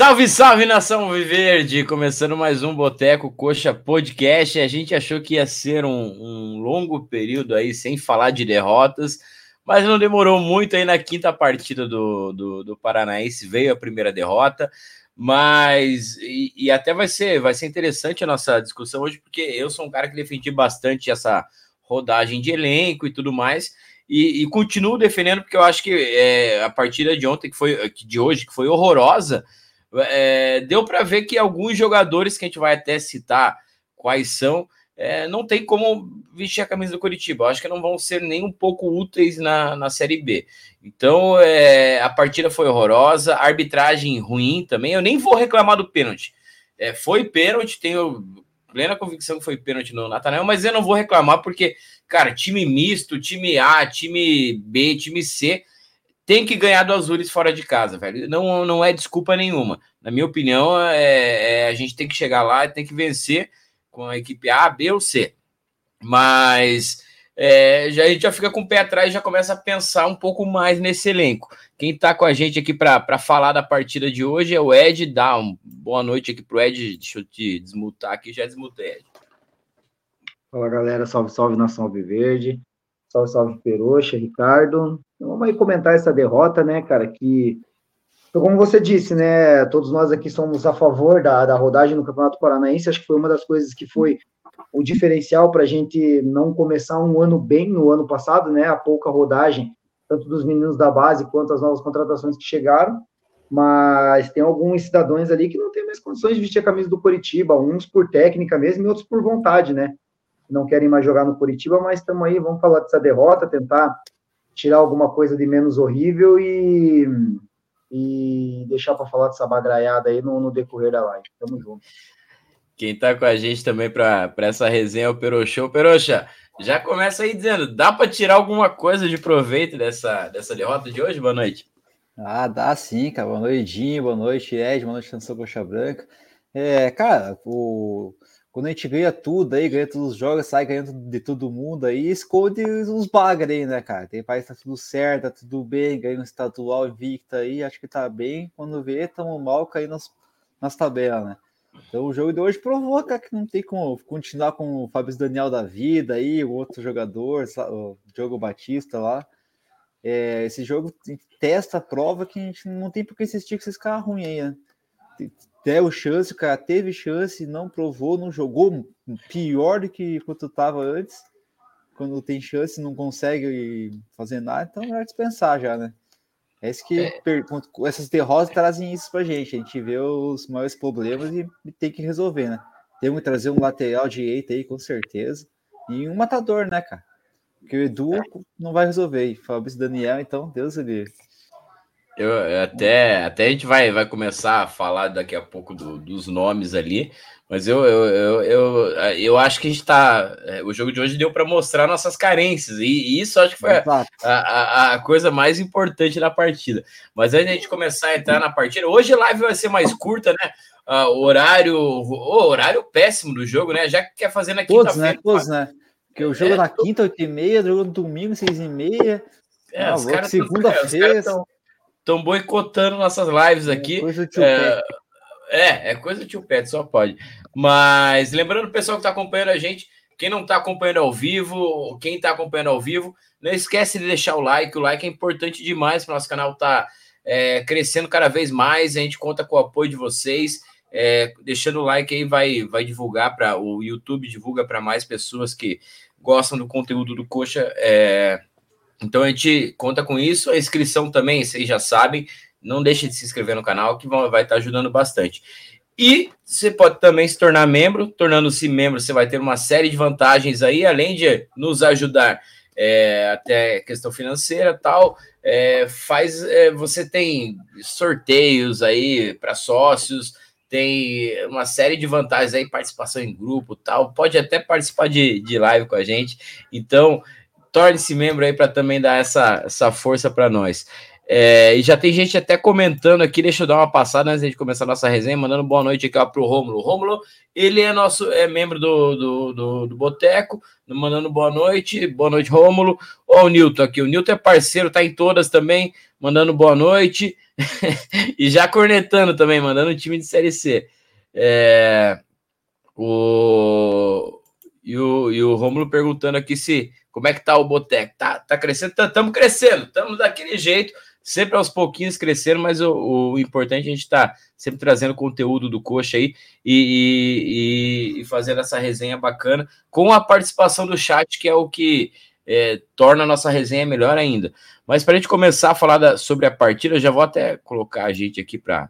Salve, salve nação Viverde! Começando mais um Boteco Coxa Podcast. A gente achou que ia ser um, um, longo período aí sem falar de derrotas, mas não demorou muito aí na quinta partida do, do, do Paranaense. Veio a primeira derrota, mas e, e, até vai ser, vai ser interessante a nossa discussão hoje, porque eu sou um cara que defendi bastante essa rodagem de elenco e tudo mais. E, e continuo defendendo porque eu acho que é, a partida de ontem, que foi de hoje, que foi horrorosa, é, deu para ver que alguns jogadores que a gente vai até citar quais são, é, não tem como vestir a camisa do Curitiba. Acho que não vão ser nem um pouco úteis na, na Série B. Então, é, a partida foi horrorosa, arbitragem ruim também. Eu nem vou reclamar do pênalti. É, foi pênalti, tenho plena convicção que foi pênalti no Natanel, mas eu não vou reclamar porque, cara, time misto, time A, time B, time C, tem que ganhar do Azures fora de casa, velho. Não, não é desculpa nenhuma. Na minha opinião, é, é, a gente tem que chegar lá e tem que vencer com a equipe A, B ou C. Mas é, já, a gente já fica com o pé atrás e já começa a pensar um pouco mais nesse elenco. Quem está com a gente aqui para falar da partida de hoje é o Ed. Uma boa noite aqui pro Ed. Deixa eu te desmutar aqui, já desmutei, Ed. Fala galera, salve, salve nação Verde. Salve, salve Peroxa, Ricardo. Então, vamos aí comentar essa derrota, né, cara? Que, como você disse, né? Todos nós aqui somos a favor da, da rodagem no Campeonato Paranaense. Acho que foi uma das coisas que foi o diferencial para a gente não começar um ano bem no ano passado, né? A pouca rodagem, tanto dos meninos da base quanto as novas contratações que chegaram. Mas tem alguns cidadãos ali que não têm mais condições de vestir a camisa do Curitiba, uns por técnica mesmo e outros por vontade, né? Não querem mais jogar no Curitiba, mas estamos aí, vamos falar dessa derrota, tentar tirar alguma coisa de menos horrível e, e deixar para falar dessa bagraiada aí no, no decorrer da live. Tamo junto. Quem está com a gente também para essa resenha é o Peroxô. Peroxa, já começa aí dizendo, dá para tirar alguma coisa de proveito dessa, dessa derrota de hoje? Boa noite. Ah, dá sim, cara. Boa noite, Jim. Boa noite, Ed. Boa noite, Canção Coxa Branca. É, cara, o... quando a gente ganha tudo aí, ganha todos os jogos, sai ganhando de todo mundo aí, esconde uns bagres aí, né, cara? Tem parece que tá tudo certo, tá tudo bem, ganha um estadual invicta aí, acho que tá bem. Quando vê, tamo mal caindo nas, nas tabelas, né? Então o jogo de hoje provoca que não tem como continuar com o Fábio Daniel da vida aí, o outro jogador, o Diogo Batista lá. É, esse jogo testa, prova que a gente não tem por que insistir com esses caras ruins aí, né? Deu chance, o cara teve chance, não provou, não jogou pior do que quando estava antes. Quando tem chance, não consegue fazer nada, então é dispensar já, né? É isso que é. essas derrotas trazem isso pra gente. A gente vê os maiores problemas e tem que resolver, né? Tem que trazer um lateral direito aí, com certeza. E um matador, né, cara? Porque o Edu não vai resolver. E Fabrício Daniel, então, Deus ele. Eu, até, até a gente vai, vai começar a falar daqui a pouco do, dos nomes ali, mas eu, eu, eu, eu, eu acho que a gente tá. É, o jogo de hoje deu para mostrar nossas carências, e, e, isso acho que foi a, a, a, coisa mais importante da partida. Mas antes de a gente começar a entrar na partida, hoje a live vai ser mais curta, né? Uh, horário, o horário péssimo do jogo, né? Já que quer fazer na quinta-feira. Né? Todos, né? Porque o jogo é, na quinta, 8 e meia, jogo no domingo, 6 e meia. É, ah, segunda-feira. Estão boicotando nossas lives é aqui. É, é, é coisa do tio Pet, só pode. Mas lembrando o pessoal que está acompanhando a gente, quem não está acompanhando ao vivo, quem está acompanhando ao vivo, não esquece de deixar o like. O like é importante demais para o nosso canal estar tá, é, crescendo cada vez mais. A gente conta com o apoio de vocês. É, deixando o like aí vai, vai divulgar para o YouTube, divulga para mais pessoas que gostam do conteúdo do Coxa. É, então a gente conta com isso. A inscrição também, vocês já sabem. Não deixe de se inscrever no canal, que vai estar ajudando bastante. E você pode também se tornar membro. Tornando-se membro, você vai ter uma série de vantagens aí, além de nos ajudar é, até questão financeira tal. É, faz, é, você tem sorteios aí para sócios, tem uma série de vantagens aí, participação em grupo tal. Pode até participar de, de live com a gente. Então, torne-se membro aí para também dar essa, essa força para nós. É, e já tem gente até comentando aqui, deixa eu dar uma passada antes de começar a nossa resenha, mandando boa noite aqui para o Rômulo. Rômulo, ele é nosso é membro do, do, do, do Boteco, mandando boa noite, boa noite, Rômulo. Ó, o Nilton aqui, o Nilton é parceiro, tá em todas também, mandando boa noite. e já cornetando também, mandando um time de Série C. É, o, e o, e o Rômulo perguntando aqui se como é que tá o Boteco. Tá, tá crescendo, estamos tá, crescendo, estamos daquele jeito sempre aos pouquinhos crescendo, mas o, o importante é a gente estar tá sempre trazendo conteúdo do Coxa aí e, e, e, fazendo essa resenha bacana com a participação do chat, que é o que é, torna a nossa resenha melhor ainda. Mas para a gente começar a falar da, sobre a partida, eu já vou até colocar a gente aqui para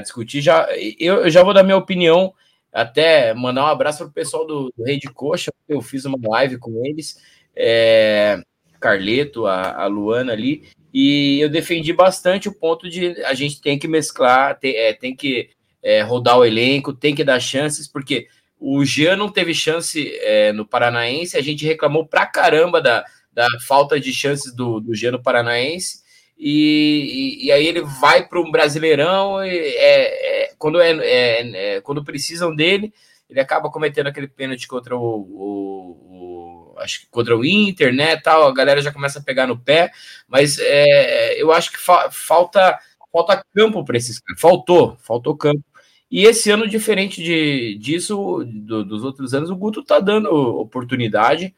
discutir. Já, eu, eu, já vou dar minha opinião, até mandar um abraço para o pessoal do, do Rei de Coxa, eu fiz uma live com eles. É, Carleto, a, a Luana ali, e eu defendi bastante o ponto de a gente tem que mesclar, tem, é, tem que é, rodar o elenco, tem que dar chances, porque o Jean não teve chance é, no Paranaense, a gente reclamou pra caramba da, da falta de chances do, do Jean no Paranaense, e, e, aí ele vai para um Brasileirão, e, é, é quando, é, é, é, quando precisam dele, ele acaba cometendo aquele pênalti contra o, o acho que contra o Inter, né, tal, a galera já começa a pegar no pé, mas é, eu acho que fa falta falta campo para esses caras, faltou, faltou campo. E esse ano, diferente de, disso, do, dos outros anos, o Guto tá dando oportunidade,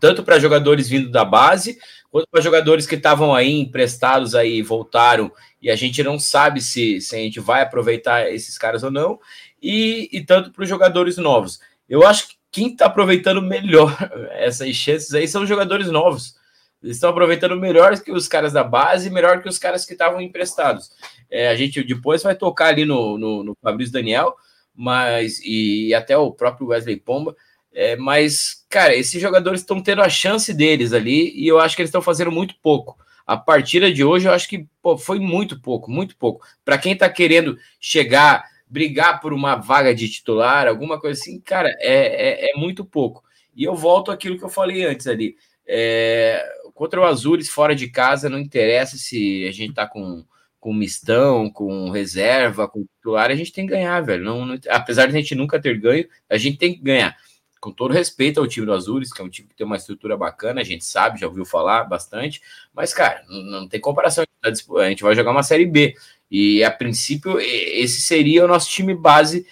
tanto para jogadores vindo da base, quanto para jogadores que estavam aí emprestados aí, voltaram, e a gente não sabe se, se a gente vai aproveitar esses caras ou não, e, e tanto para os jogadores novos. Eu acho que quem está aproveitando melhor essas chances aí são os jogadores novos. Eles estão aproveitando melhor que os caras da base, melhor que os caras que estavam emprestados. É, a gente depois vai tocar ali no, no, no Fabrício Daniel, mas e até o próprio Wesley Pomba. É, mas, cara, esses jogadores estão tendo a chance deles ali e eu acho que eles estão fazendo muito pouco. A partida de hoje eu acho que pô, foi muito pouco, muito pouco. Para quem está querendo chegar brigar por uma vaga de titular, alguma coisa assim, cara, é, é, é muito pouco. E eu volto àquilo que eu falei antes ali. É, contra o Azures, fora de casa, não interessa se a gente tá com, com mistão, com reserva, com titular, a gente tem que ganhar, velho. Não, não, apesar de a gente nunca ter ganho, a gente tem que ganhar. Com todo respeito ao time do Azures, que é um time que tem uma estrutura bacana, a gente sabe, já ouviu falar bastante, mas, cara, não, não tem comparação. A gente vai jogar uma Série B. E a princípio, esse seria o nosso time base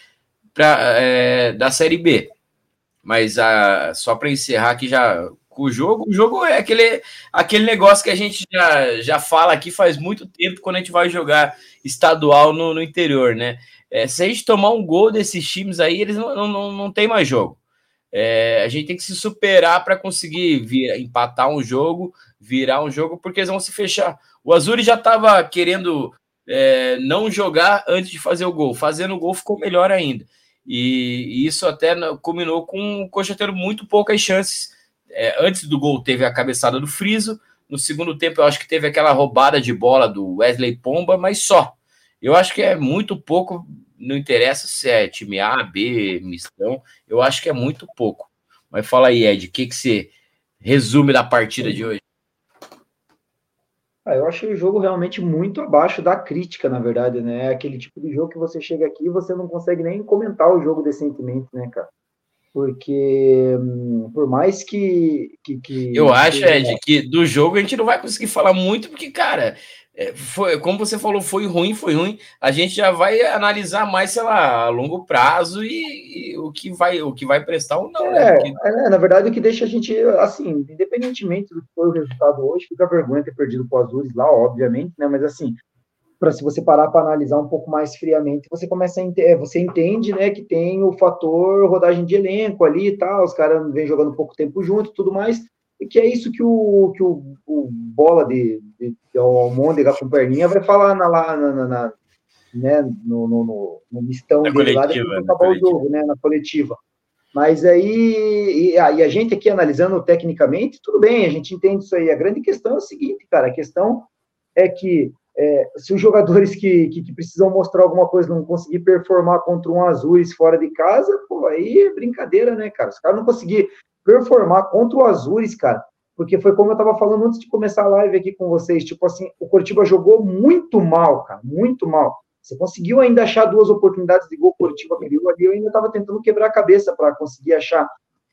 pra, é, da Série B. Mas a, só para encerrar aqui já o jogo, o jogo é aquele, aquele negócio que a gente já, já fala aqui faz muito tempo quando a gente vai jogar estadual no, no interior, né? É, se a gente tomar um gol desses times aí, eles não, não, não tem mais jogo. É, a gente tem que se superar para conseguir vir, empatar um jogo, virar um jogo, porque eles vão se fechar. O Azuri já estava querendo é, não jogar antes de fazer o gol. Fazendo o gol ficou melhor ainda. E, e isso até combinou com o Coxa tendo muito poucas chances. É, antes do gol teve a cabeçada do Friso. No segundo tempo, eu acho que teve aquela roubada de bola do Wesley Pomba, mas só. Eu acho que é muito pouco, não interessa se é time A, B, mistão, eu acho que é muito pouco. Mas fala aí, Ed, o que, que você resume da partida de hoje? Ah, eu achei o jogo realmente muito abaixo da crítica, na verdade, né? É aquele tipo de jogo que você chega aqui e você não consegue nem comentar o jogo decentemente, né, cara? Porque hum, por mais que. que, que eu acho, Ed, que do jogo a gente não vai conseguir falar muito, porque, cara, é, foi, como você falou, foi ruim, foi ruim. A gente já vai analisar mais, sei lá, a longo prazo e, e o que vai o que vai prestar ou não. Né? É, né? Porque... é, na verdade, o que deixa a gente, assim, independentemente do que foi o resultado hoje, fica vergonha ter perdido para o Azures lá, obviamente, né? Mas assim, para se você parar para analisar um pouco mais friamente, você começa a entender, você entende, né, que tem o fator rodagem de elenco ali e tal, os caras vêm jogando pouco tempo junto, tudo mais que é isso que o, que o, o bola de, de, de Almôndega com perninha vai falar na, lá na, na, na né, no, no, no, no mistão na dele lá depois acabar o jogo, né, na coletiva. Mas aí, e, a, e a gente aqui analisando tecnicamente, tudo bem, a gente entende isso aí. A grande questão é o seguinte, cara, a questão é que é, se os jogadores que, que, que, precisam mostrar alguma coisa não conseguir performar contra um Azuis fora de casa, pô, aí é brincadeira, né, cara? Os caras não conseguir performar contra o Azures, cara. porque foi como eu estava falando antes de começar a live aqui com vocês, tipo assim, o Coritiba jogou muito mal, cara, muito mal. Você conseguiu ainda achar duas oportunidades de gol Coritiba criou ali, eu ainda estava tentando quebrar a cabeça para conseguir achar.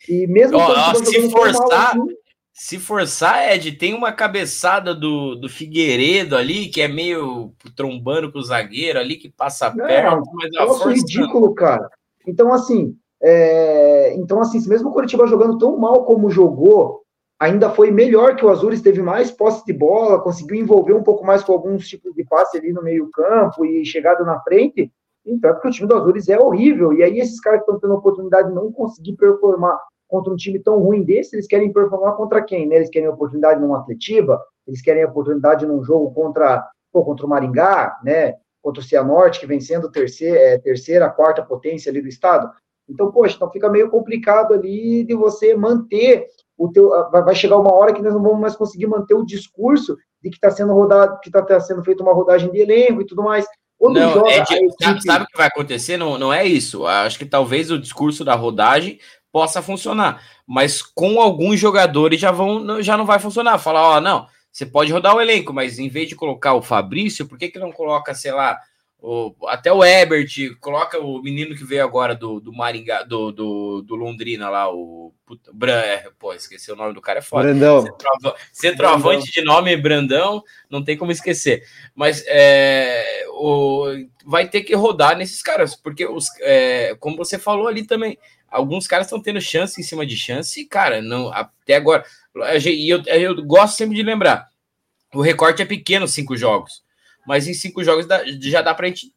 E mesmo se forçar, mal, assim, se forçar, Ed, tem uma cabeçada do, do Figueiredo ali, que é meio trombando com o zagueiro ali, que passa perto. Mas é ridículo, cara. Então, assim, é... então, assim, mesmo o Curitiba jogando tão mal como jogou, ainda foi melhor que o Azures, teve mais posse de bola, conseguiu envolver um pouco mais com alguns tipos de passe ali no meio campo e chegada na frente. Então, é porque o time do Azures é horrível. E aí, esses caras que estão tendo a oportunidade de não conseguir performar contra um time tão ruim desse, eles querem performar contra quem? Né? Eles querem oportunidade num Atletiba, eles querem oportunidade num jogo contra, pô, contra o Maringá, né? Contra o Cianorte, que vem sendo terceira, é, terceira, quarta potência ali do estado. Então, poxa, então fica meio complicado ali de você manter o teu. Vai chegar uma hora que nós não vamos mais conseguir manter o discurso de que está sendo rodado, que está sendo feita uma rodagem de elenco e tudo mais. Quando não, joga, é de, equipe... sabe, o que vai acontecer? Não, não é isso. Acho que talvez o discurso da rodagem possa funcionar. Mas com alguns jogadores já vão, já não vai funcionar. Falar, ó, não, você pode rodar o elenco, mas em vez de colocar o Fabrício, por que, que não coloca, sei lá, o, até o Ebert, coloca o menino que veio agora do, do Maringá, do, do, do Londrina lá, o puta, Bran, é, pô, esqueci o nome do cara, é foda. Brandão. Centroavante de nome Brandão, não tem como esquecer. Mas é, o, vai ter que rodar nesses caras, porque os, é, como você falou ali também, alguns caras estão tendo chance em cima de chance, e, cara, não, até agora. E eu, eu gosto sempre de lembrar: o recorte é pequeno, cinco jogos, mas em cinco jogos já dá para a gente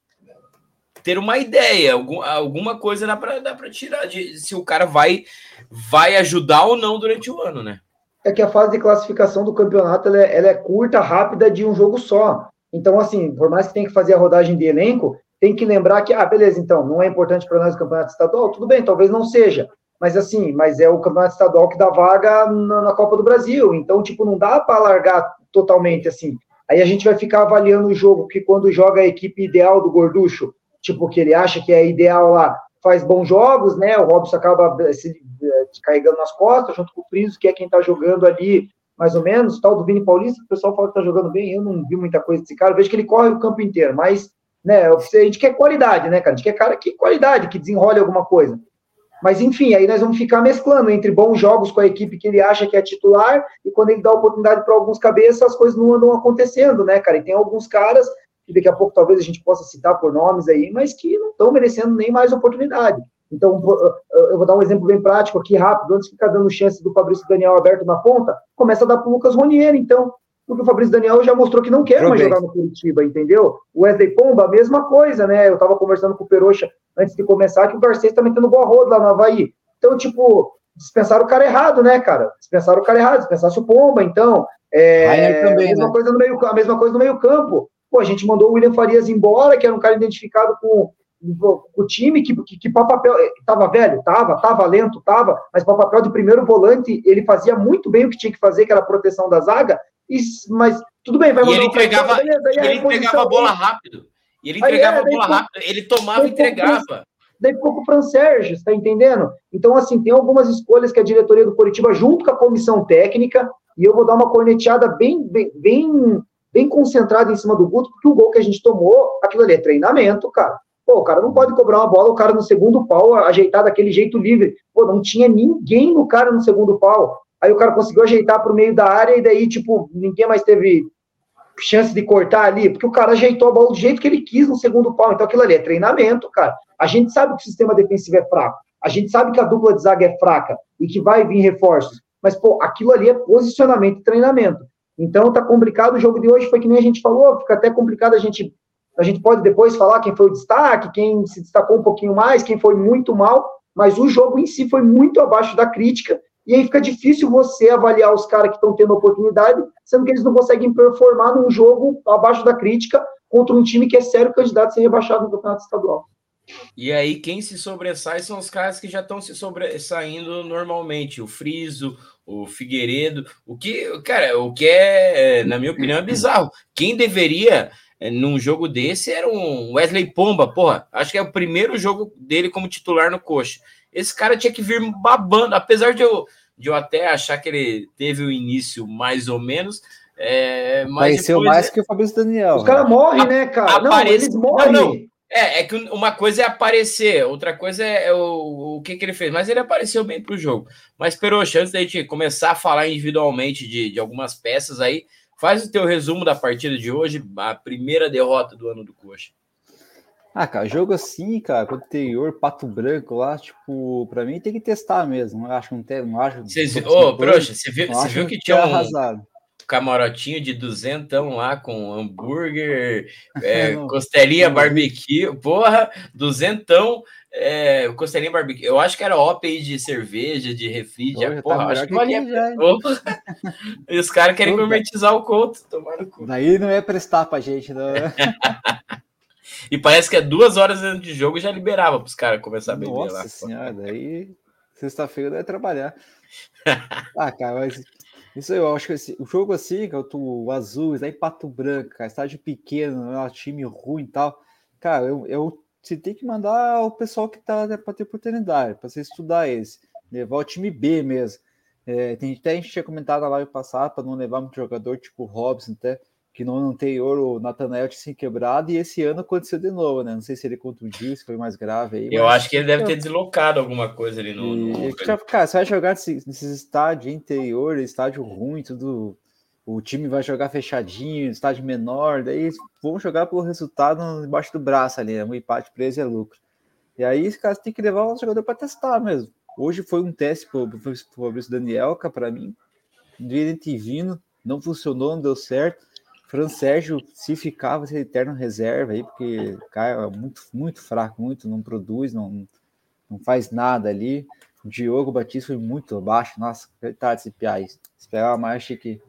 ter uma ideia, algum, alguma coisa dá para tirar de se o cara vai, vai ajudar ou não durante o ano, né? É que a fase de classificação do campeonato ela é, ela é curta, rápida, de um jogo só. Então, assim, por mais que tenha que fazer a rodagem de elenco, tem que lembrar que, ah, beleza, então, não é importante para nós o campeonato estadual, tudo bem, talvez não seja, mas assim, mas é o campeonato estadual que dá vaga na, na Copa do Brasil, então, tipo, não dá para largar totalmente assim. Aí a gente vai ficar avaliando o jogo que quando joga a equipe ideal do Gorducho, tipo, que ele acha que é ideal lá, faz bons jogos, né? O Robson acaba eh, se, eh, carregando nas costas, junto com o Friso, que é quem tá jogando ali, mais ou menos, tal do Vini Paulista, o pessoal fala que tá jogando bem, eu não vi muita coisa desse cara, vejo que ele corre o campo inteiro, mas né? A gente quer qualidade, né, cara? A gente quer cara que qualidade, que desenrole alguma coisa. Mas, enfim, aí nós vamos ficar mesclando entre bons jogos com a equipe que ele acha que é titular e quando ele dá oportunidade para alguns cabeças, as coisas não andam acontecendo, né, cara? E tem alguns caras que daqui a pouco talvez a gente possa citar por nomes aí, mas que não estão merecendo nem mais oportunidade. Então, eu vou dar um exemplo bem prático aqui, rápido, antes de ficar dando chance do Fabrício Daniel aberto na ponta, começa a dar para o Lucas Ronier, então porque o Fabrício Daniel já mostrou que não quer mais jogar no Curitiba, entendeu? O Wesley Pomba, a mesma coisa, né? Eu tava conversando com o Peroxa antes de começar que o Garcês tá metendo boa roda lá no Havaí. Então, tipo, dispensaram o cara errado, né, cara? Dispensaram o cara errado, dispensasse o Pomba, então. É, também, a, mesma né? coisa no meio, a mesma coisa no meio campo. Pô, a gente mandou o William Farias embora, que era um cara identificado com, o time que, que, que papel estava velho, tava, tava lento, tava, mas para papel de primeiro volante ele fazia muito bem o que tinha que fazer, que era a proteção da zaga, mas tudo bem, vai mandar e ele entregava, beleza, e ele entregava a bola rápido. E ele entregava aí, é, a bola rápido, ele tomava e entregava. Daí ficou com o Fran Sérgio, está entendendo? Então, assim, tem algumas escolhas que a diretoria do Curitiba, junto com a comissão técnica, e eu vou dar uma corneteada bem, bem, bem, bem concentrada em cima do Guto, porque o gol que a gente tomou, aquilo ali é treinamento, cara. Pô, o cara não pode cobrar uma bola, o cara no segundo pau, ajeitar daquele jeito livre. Pô, não tinha ninguém no cara no segundo pau. Aí o cara conseguiu ajeitar para o meio da área e daí, tipo, ninguém mais teve chance de cortar ali, porque o cara ajeitou a bola do jeito que ele quis no segundo pau. Então aquilo ali é treinamento, cara. A gente sabe que o sistema defensivo é fraco. A gente sabe que a dupla de zaga é fraca e que vai vir reforços. Mas, pô, aquilo ali é posicionamento e treinamento. Então tá complicado. O jogo de hoje foi que nem a gente falou, fica até complicado a gente. A gente pode depois falar quem foi o destaque, quem se destacou um pouquinho mais, quem foi muito mal, mas o jogo em si foi muito abaixo da crítica e aí fica difícil você avaliar os caras que estão tendo oportunidade, sendo que eles não conseguem performar num jogo abaixo da crítica contra um time que é sério candidato a ser rebaixado no campeonato estadual. E aí, quem se sobressai são os caras que já estão se sobressaindo normalmente. O Friso, o Figueiredo. O que, cara, o que é, na minha opinião, é bizarro. Quem deveria, é, num jogo desse, era um Wesley Pomba, porra. Acho que é o primeiro jogo dele como titular no Coxa. Esse cara tinha que vir babando, apesar de eu de eu até achar que ele teve o início mais ou menos. É, mas Pareceu mais é... que o Fabrício Daniel. Os caras morrem, né, cara? Aparece... Não, eles morrem. Não, não. É, é que uma coisa é aparecer, outra coisa é, é o, o que, que ele fez. Mas ele apareceu bem para o jogo. Mas, Peroxa, antes da gente começar a falar individualmente de, de algumas peças aí, faz o teu resumo da partida de hoje, a primeira derrota do ano do Coxa. Ah, cara, jogo assim, cara, contra o interior, Pato Branco lá, tipo, pra mim tem que testar mesmo. Não acho, não, tem, não acho. Ô, oh, Proxa, você viu, você viu que, que tinha um, arrasado camarotinho de duzentão lá com hambúrguer, é, costelinha barbecue, porra, duzentão, é, costelinha barbecue. Eu acho que era OPI de cerveja, de refri, de tá porra, acho que valia. e os caras querem gourmetizar o conto, tomar cu. Daí não é prestar pra gente, não. e parece que é duas horas antes de jogo já liberava para os caras começar a beber Nossa lá. Nossa senhora, daí sexta-feira deve trabalhar. ah, cara, mas isso eu acho que esse, o jogo assim, que o azul, aí Pato Branco, cara, estádio pequeno, é um time ruim e tal. Cara, eu, eu você tem que mandar o pessoal que tá né, para ter oportunidade, para você estudar esse, levar o time B mesmo. É, tem, até a gente tinha comentado na live passada para não levar muito jogador, tipo o Robson, até que no ano anterior o Nathanael tinha se quebrado e esse ano aconteceu de novo, né? Não sei se ele contundiu, se foi mais grave aí. Eu acho que ele deve ter deslocado alguma coisa ali no. E, no... Cara, você vai jogar nesses, estádios interior, estádio ruim, tudo. O time vai jogar fechadinho, estádio menor, daí vão jogar pelo resultado embaixo do braço ali, né? Um empate preso é lucro. E aí, esse caso tem que levar o jogador para testar mesmo. Hoje foi um teste para o Fabrício Danielca, para mim. Deveria ter vindo, não funcionou, não deu certo Fran Sérgio, se ficar, vai ser eterno reserva aí, porque cara é muito, muito fraco, muito, não produz, não, não faz nada ali. O Diogo Batista foi muito abaixo. Nossa, coitado desse Piá. Esperava mais, que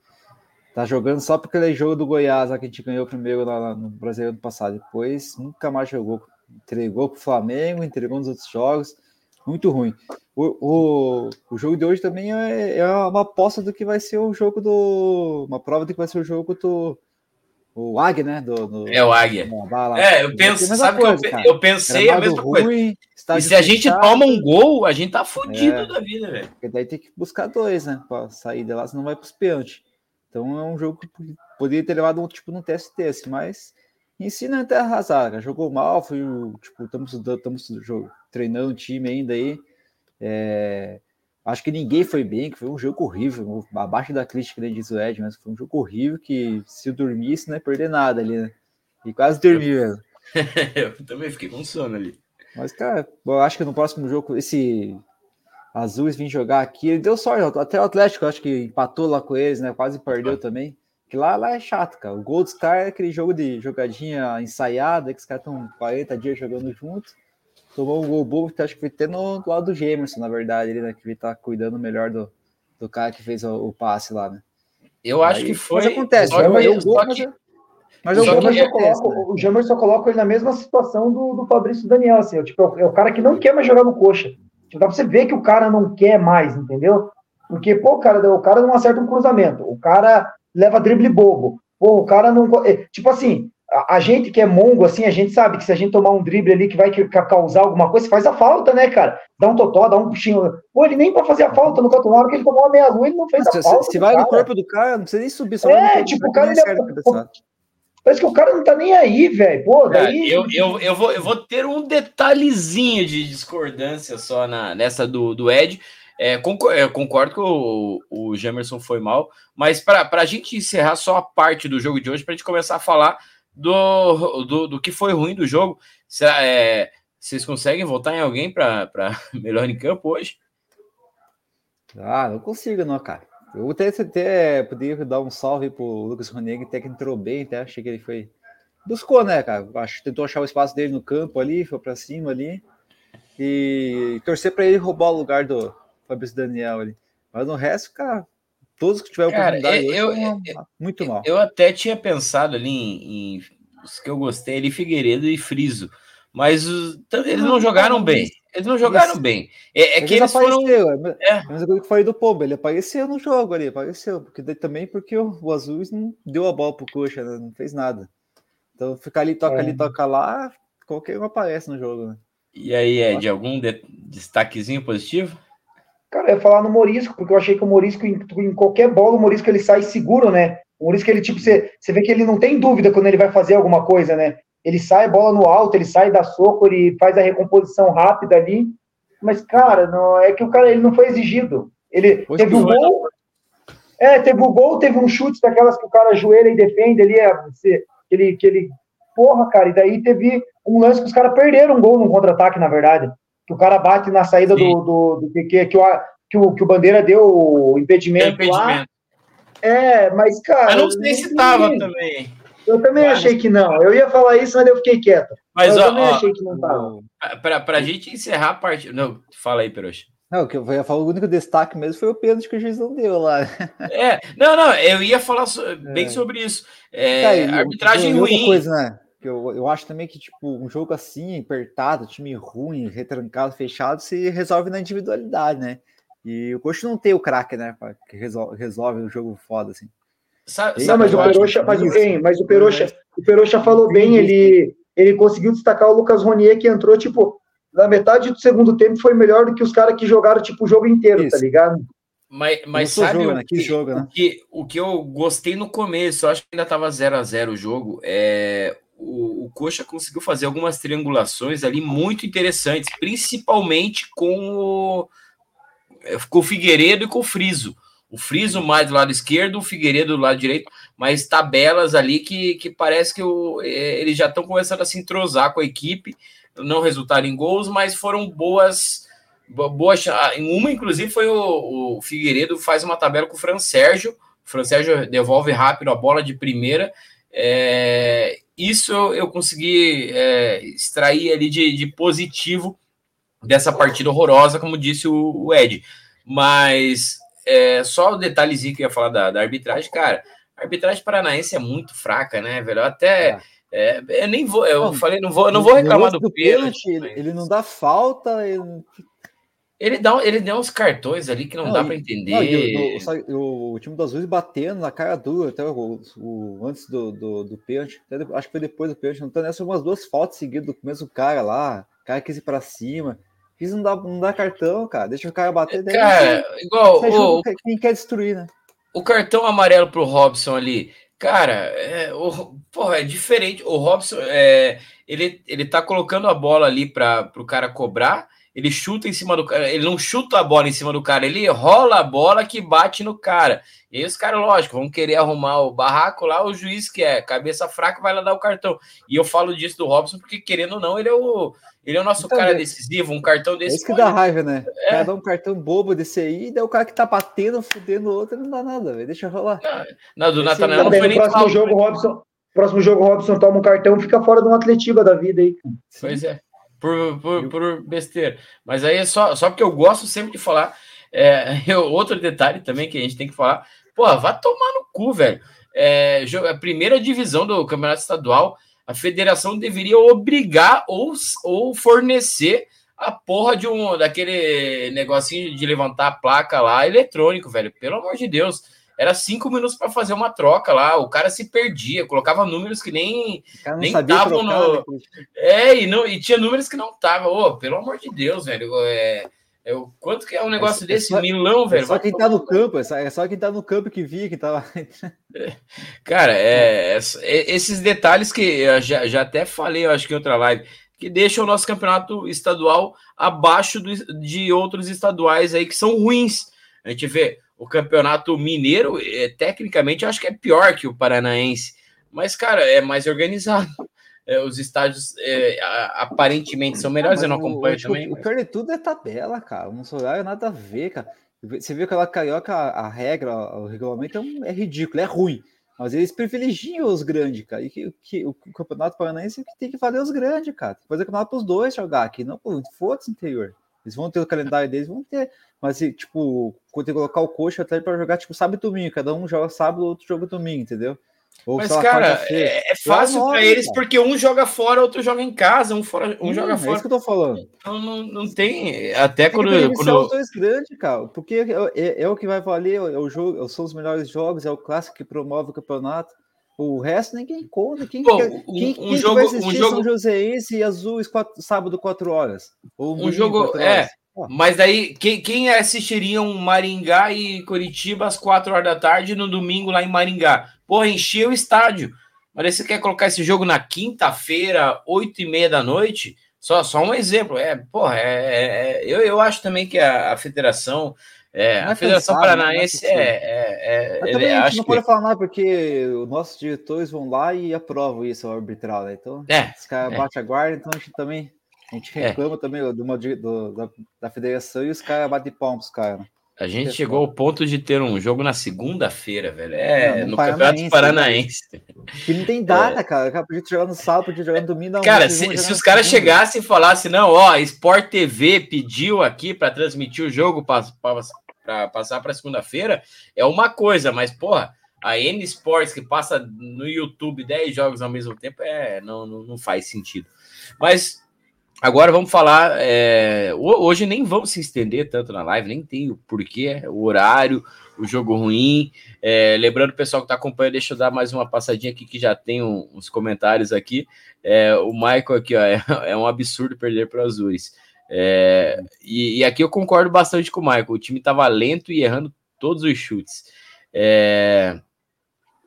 tá jogando só porque ele é jogo do Goiás, lá que a gente ganhou primeiro lá no Brasil ano passado. Depois nunca mais jogou. Entregou pro Flamengo, entregou nos outros jogos. Muito ruim. O, o, o jogo de hoje também é, é uma aposta do que vai ser o jogo do. Uma prova do que vai ser o jogo do o Águia, né? Do, do, é o Águia. É, eu penso, sabe coisa, que eu, eu pensei a mesma ruim, coisa. E se a gente toma um gol, a gente tá fudido é, da vida, velho. Porque daí tem que buscar dois, né? Pra sair de lá, senão vai pros pênaltis. Então é um jogo que poderia ter levado um tipo no teste desse, mas em si não é até arrasar, cara. Jogou mal, foi o. Tipo, estamos treinando o time ainda aí. É, Acho que ninguém foi bem, que foi um jogo horrível, abaixo da crítica, né, diz o Ed, mas foi um jogo horrível que se eu dormisse não ia perder nada ali, né? E quase dormi mesmo. eu também fiquei com sono ali. Mas, cara, eu acho que no próximo jogo, esse Azuis vir jogar aqui, ele deu sorte, até o Atlético, acho que empatou lá com eles, né? Quase perdeu também. Que lá, lá é chato, cara. O gol dos caras é aquele jogo de jogadinha ensaiada, que os caras estão 40 dias jogando junto tomou um gol bobo, acho que foi até no lado do Gemerson, na verdade, ele, né, que ele tá cuidando melhor do, do cara que fez o, o passe lá, né? Eu acho Aí, que foi. Mas acontece, só mas, eu, gol, que... mas, o, Gemerson coloco, o Gemerson coloca ele na mesma situação do, do Fabrício Daniel, assim, é, tipo, é o cara que não quer mais jogar no coxa. Tipo, dá pra você ver que o cara não quer mais, entendeu? Porque, pô, cara, o cara não acerta um cruzamento, o cara leva drible bobo, pô, o cara não. É, tipo assim, a, gente que é mongo, assim, a gente sabe que se a gente tomar um drible ali que vai causar alguma coisa, faz a falta, né, cara? Dá um totó, dá um puxinho. Pô, ele nem pra fazer a falta no canto, na hora que ele tomou a meia-lua, ele não fez a se, falta. Se vai cara. no corpo do cara, não precisa nem subir, só É, tipo, o cara, ele é, Parece que o cara não tá nem aí, velho. Pô, daí. É, eu, eu, eu, vou, eu vou ter um detalhezinho de discordância só na, nessa do, do Ed. É, concordo, é, concordo que o, o Jamerson foi mal, mas para a gente encerrar só a parte do jogo de hoje, para a gente começar a falar do, do, do que foi ruim do jogo. Será, é, vocês conseguem votar em alguém para melhor em campo hoje? Ah, não consigo, não, cara. Eu até, até poderia dar um salve pro Lucas Roneg, até que entrou bem, até achei que ele foi. Buscou, né, cara? Acho, tentou achar o espaço dele no campo ali, foi para cima ali. E torcer para ele roubar o lugar do Fabrício Daniel ali. Mas no resto, cara, todos que tiveram Cara, oportunidade eu, hoje, eu, eu, muito mal. Eu até tinha pensado ali em, em os que eu gostei ali, Figueiredo e Friso. Mas os, eles não jogaram bem. Eles não jogaram bem. É, é que eles foram. É. é. Mas eu falei do Pombo, ele apareceu no jogo ali, apareceu. Porque também porque o, o Azul não deu a bola pro Coxa, né? não fez nada. Então ficar ali, toca é. ali, toca lá, qualquer um aparece no jogo, né? E aí, Ed, algum de, destaquezinho positivo? Cara, eu ia falar no Morisco, porque eu achei que o Morisco, em, em qualquer bola, o Morisco ele sai seguro, né? O Morisco, ele, tipo, você, você vê que ele não tem dúvida quando ele vai fazer alguma coisa, né? Ele sai bola no alto, ele sai da soco, ele faz a recomposição rápida ali. Mas, cara, não, é que o cara ele não foi exigido. Ele pois teve o um gol. É, teve o um gol, teve um chute daquelas que o cara ajoelha e defende ali, é, que ele, que ele. Porra, cara, e daí teve um lance que os caras perderam um gol no contra-ataque, na verdade que o cara bate na saída do, do, do que, que, o, que, o, que o Bandeira deu o impedimento, impedimento. lá. É, mas, cara. Eu não sei se tava também. Eu também mas... achei que não. Eu ia falar isso, mas eu fiquei quieto. Mas, eu ó, também ó, achei que não tava. Pra, pra gente encerrar a parte. Não, fala aí, Peroxa. Não, o que eu ia falar, o único destaque mesmo foi o pênalti que o juiz não deu lá. É, não, não, eu ia falar so, bem é. sobre isso. É, tá, arbitragem ruim. Coisa, né? Eu, eu acho também que, tipo, um jogo assim, apertado, time ruim, retrancado, fechado, se resolve na individualidade, né? E o coach não tem o craque, né? Que resolve, resolve um jogo foda, assim. Sabe, não, mas o Peroxa, mas, bem, mas o Peroxa, o Peroxa falou bem, ele, ele conseguiu destacar o Lucas Ronier, que entrou, tipo, na metade do segundo tempo foi melhor do que os caras que jogaram, tipo, o jogo inteiro, tá Isso. tá ligado? Mas, mas sabe jogo, o, né? que, que jogo, né? o, que, o que eu gostei no começo, eu acho que ainda tava 0 a 0 o jogo, é o, o Coxa conseguiu fazer algumas triangulações ali muito interessantes, principalmente com o, é, com o Figueiredo e com o Friso. O Friso mais do lado esquerdo, o Figueiredo do lado direito, mas tabelas ali que, que parece que o, é, eles já estão começando a se entrosar com a equipe, não resultaram em gols, mas foram boas. boas em uma, inclusive, foi o, o Figueiredo faz uma tabela com o Fran Sérgio. O Fran Sérgio devolve rápido a bola de primeira. É, isso eu, eu consegui é, extrair ali de, de, positivo dessa partida horrorosa, como disse o, o Ed. Mas é, só o detalhezinho que eu ia falar da, da, arbitragem, cara. A arbitragem paranaense é muito fraca, né, velho? Até. É, eu nem vou, eu não, falei, não vou, não vou reclamar do, do pênalti. Ele, ele não dá falta, ele, ele dá, ele deu uns cartões ali que não, não dá para entender. Não, o, o, time do Azul batendo na cara dura, até o, o antes do, do, do pênalti, acho que foi depois do pênalti, não tá nessa umas duas fotos seguidas do mesmo cara lá, cara quis ir para cima. Quis não dá, não dá cartão, cara. Deixa o cara bater. Cara, daí, igual. O, quem quer destruir, né? O cartão amarelo pro Robson ali. Cara, é, o, porra, é diferente. O Robson, é, ele, ele tá colocando a bola ali para o cara cobrar ele chuta em cima do cara, ele não chuta a bola em cima do cara, ele rola a bola que bate no cara. E aí os caras, lógico, vão querer arrumar o barraco lá, o juiz que é cabeça fraca vai lá dar o cartão. E eu falo disso do Robson porque, querendo ou não, ele é o, ele é o nosso então, cara decisivo, um cartão desse. É isso que pode... dá raiva, né? É. O cara dá um cartão bobo desse aí, e daí o cara que tá batendo, fudendo o outro, não dá nada, velho. Deixa rolar. Não, não do Natanael não foi nem próximo jogo, Robson, próximo jogo, Robson toma um cartão fica fora de uma atletiva da vida aí. Pois é por, por, por besteira. Mas aí é só, só porque eu gosto sempre de falar. É, eu, outro detalhe também que a gente tem que falar. Pô, vai tomar no cu, velho. É, a primeira divisão do Campeonato Estadual, a federação deveria obrigar ou, ou fornecer a porra de um daquele negocinho de levantar a placa lá eletrônico, velho. Pelo amor de Deus. Era cinco minutos para fazer uma troca lá. O cara se perdia, colocava números que nem nem estavam no. Né? É, e, não, e tinha números que não estavam. Oh, pelo amor de Deus, velho. É, é, quanto que é um negócio é, desse? É só, Milão, velho. É só quem tá no campo, é só, é só quem tá no campo que via que tava. Cara, é, é, esses detalhes que eu já, já até falei, eu acho que em outra live, que deixam o nosso campeonato estadual abaixo do, de outros estaduais aí que são ruins. A gente vê o campeonato mineiro, é, tecnicamente, eu acho que é pior que o paranaense. Mas, cara, é mais organizado. É, os estádios é, aparentemente são melhores, eu não acompanho o, também. O, mas... pior de tudo é tabela, cara. Não sou é nada a ver, cara. Você viu aquela carioca, a, a regra, o regulamento é, um, é, ridículo, é ruim. Mas eles privilegiam os grandes, cara. E que, que, o campeonato paranaense é que tem que fazer os grandes, cara. Tem que fazer campeonato para os dois jogar aqui, não foda-se interior. Eles vão ter o calendário deles, vão ter. Mas, tipo, quando tem que colocar o coxa até para jogar, tipo, sábado e domingo. Cada um joga sábado, outro joga domingo, entendeu? Ou, mas, cara, é, é, fácil para eles cara. porque um joga fora, outro joga em casa, um, fora, um hum, joga fora. É isso que eu tô falando. Então não, não tem. Até tem quando. quando... os dois grandes, cara. Porque é, é, é, o que vai valer, é o jogo, são os melhores jogos, é o clássico que promove o campeonato. O resto ninguém conta. Quem, Pô, quem, um, quem, jogo, vai assistir um jogo... São Joséense e Azul quatro, sábado, 4 horas? Ou um jogo. É. Mas daí, quem, quem assistiria um Maringá e Curitiba às quatro horas da tarde no domingo lá em Maringá? Porra, enchia o estádio. Mas você quer colocar esse jogo na quinta-feira, oito e meia da noite? Só, só um exemplo. É, porra, é, é, é eu, eu acho também que a, a federação. É, a Federação pensar, né? Paranaense é. é, é também a gente não que... pode falar nada, porque os nossos diretores vão lá e aprovam isso, o arbitral, né? Então, é, os caras é. batem a guarda, então a gente também. A gente é. reclama também do, do, da, da federação e os caras batem palmas, caras. Né? A gente chegou ao ponto de ter um jogo na segunda-feira, velho. É, no, no Campeonato Paranaense. Que não tem data, é. cara. Podia jogar no sábado, podia jogar no domingo. Não, cara, se, se os caras chegassem e falassem, não, ó, Sport TV pediu aqui para transmitir o jogo para passar para segunda-feira, é uma coisa, mas, porra, a N Sports que passa no YouTube 10 jogos ao mesmo tempo, é, não, não, não faz sentido. Mas Agora vamos falar. É, hoje nem vamos se estender tanto na live, nem tem o porquê, o horário, o jogo ruim. É, lembrando o pessoal que está acompanhando, deixa eu dar mais uma passadinha aqui que já tem um, uns comentários aqui. É, o Michael aqui, ó, é, é um absurdo perder para os Azuis. É, e, e, aqui eu concordo bastante com o Michael. O time estava lento e errando todos os chutes. É,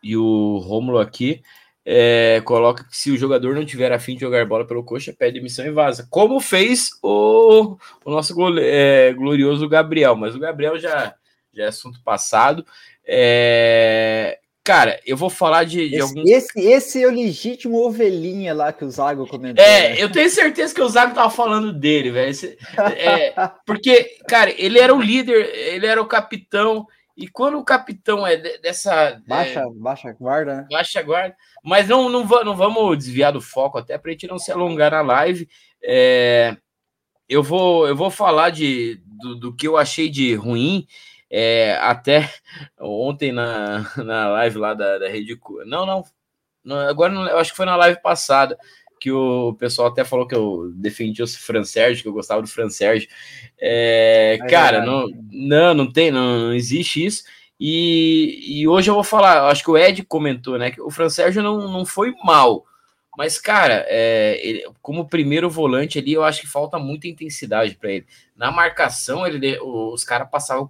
e o Rômulo aqui é, coloca que se o jogador não tiver afim de jogar bola pelo coxa, pede demissão e vaza. Como fez o, o nosso é, glorioso Gabriel, mas o Gabriel já, já é assunto passado. É, cara, eu vou falar de, de esse, alguns. Esse, esse é o legítimo ovelhinha lá que o Zago comentou. É, né? eu tenho certeza que o Zago tava falando dele, velho. É, porque, cara, ele era o líder, ele era o capitão. E quando o capitão é dessa. Baixa, é, baixa guarda, né? Baixa guarda. Mas não, não, não vamos desviar do foco, até para a gente não se alongar na live. É, eu, vou, eu vou falar de, do, do que eu achei de ruim. É, até ontem na, na live lá da, da Rede. Não, não, não. Agora não, eu acho que foi na live passada que o pessoal até falou que eu defendi o Fran Sérgio, que eu gostava do Fran Sérgio. É, cara, não, não, não tem, não, não existe isso. E, e hoje eu vou falar, acho que o Ed comentou, né? Que o Fran Sérgio não, não foi mal. Mas, cara, é, ele, como primeiro volante ali, eu acho que falta muita intensidade para ele. Na marcação, ele, os caras passavam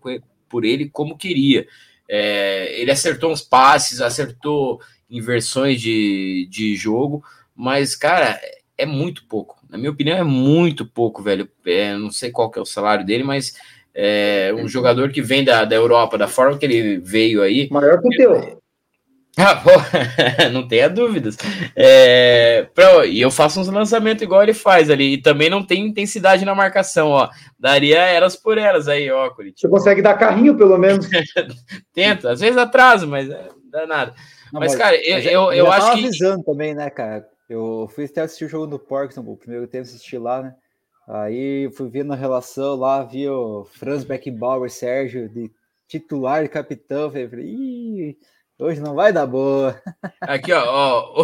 por ele como queria. É, ele acertou uns passes, acertou inversões de, de jogo, mas, cara, é muito pouco. Na minha opinião, é muito pouco, velho. É, não sei qual que é o salário dele, mas é um jogador que vem da, da Europa, da forma que ele veio aí. Maior que o teu. Ah, pô, não tenha dúvidas. É, pra, e eu faço uns lançamentos igual ele faz ali. E também não tem intensidade na marcação, ó. Daria elas por elas aí, ó, Curitiba. Você consegue dar carrinho, pelo menos. Tenta, às vezes atraso, mas é, dá nada. Não, mas, mas, cara, eu, eu, eu acho que. avisando também, né, cara? Eu fui até assistir o jogo do Porkson, o primeiro tempo assisti lá, né? Aí fui vendo a relação lá, vi o Franz Beckenbauer, Sérgio, de titular e capitão. Falei, Ih, hoje não vai dar boa. Aqui, ó, ó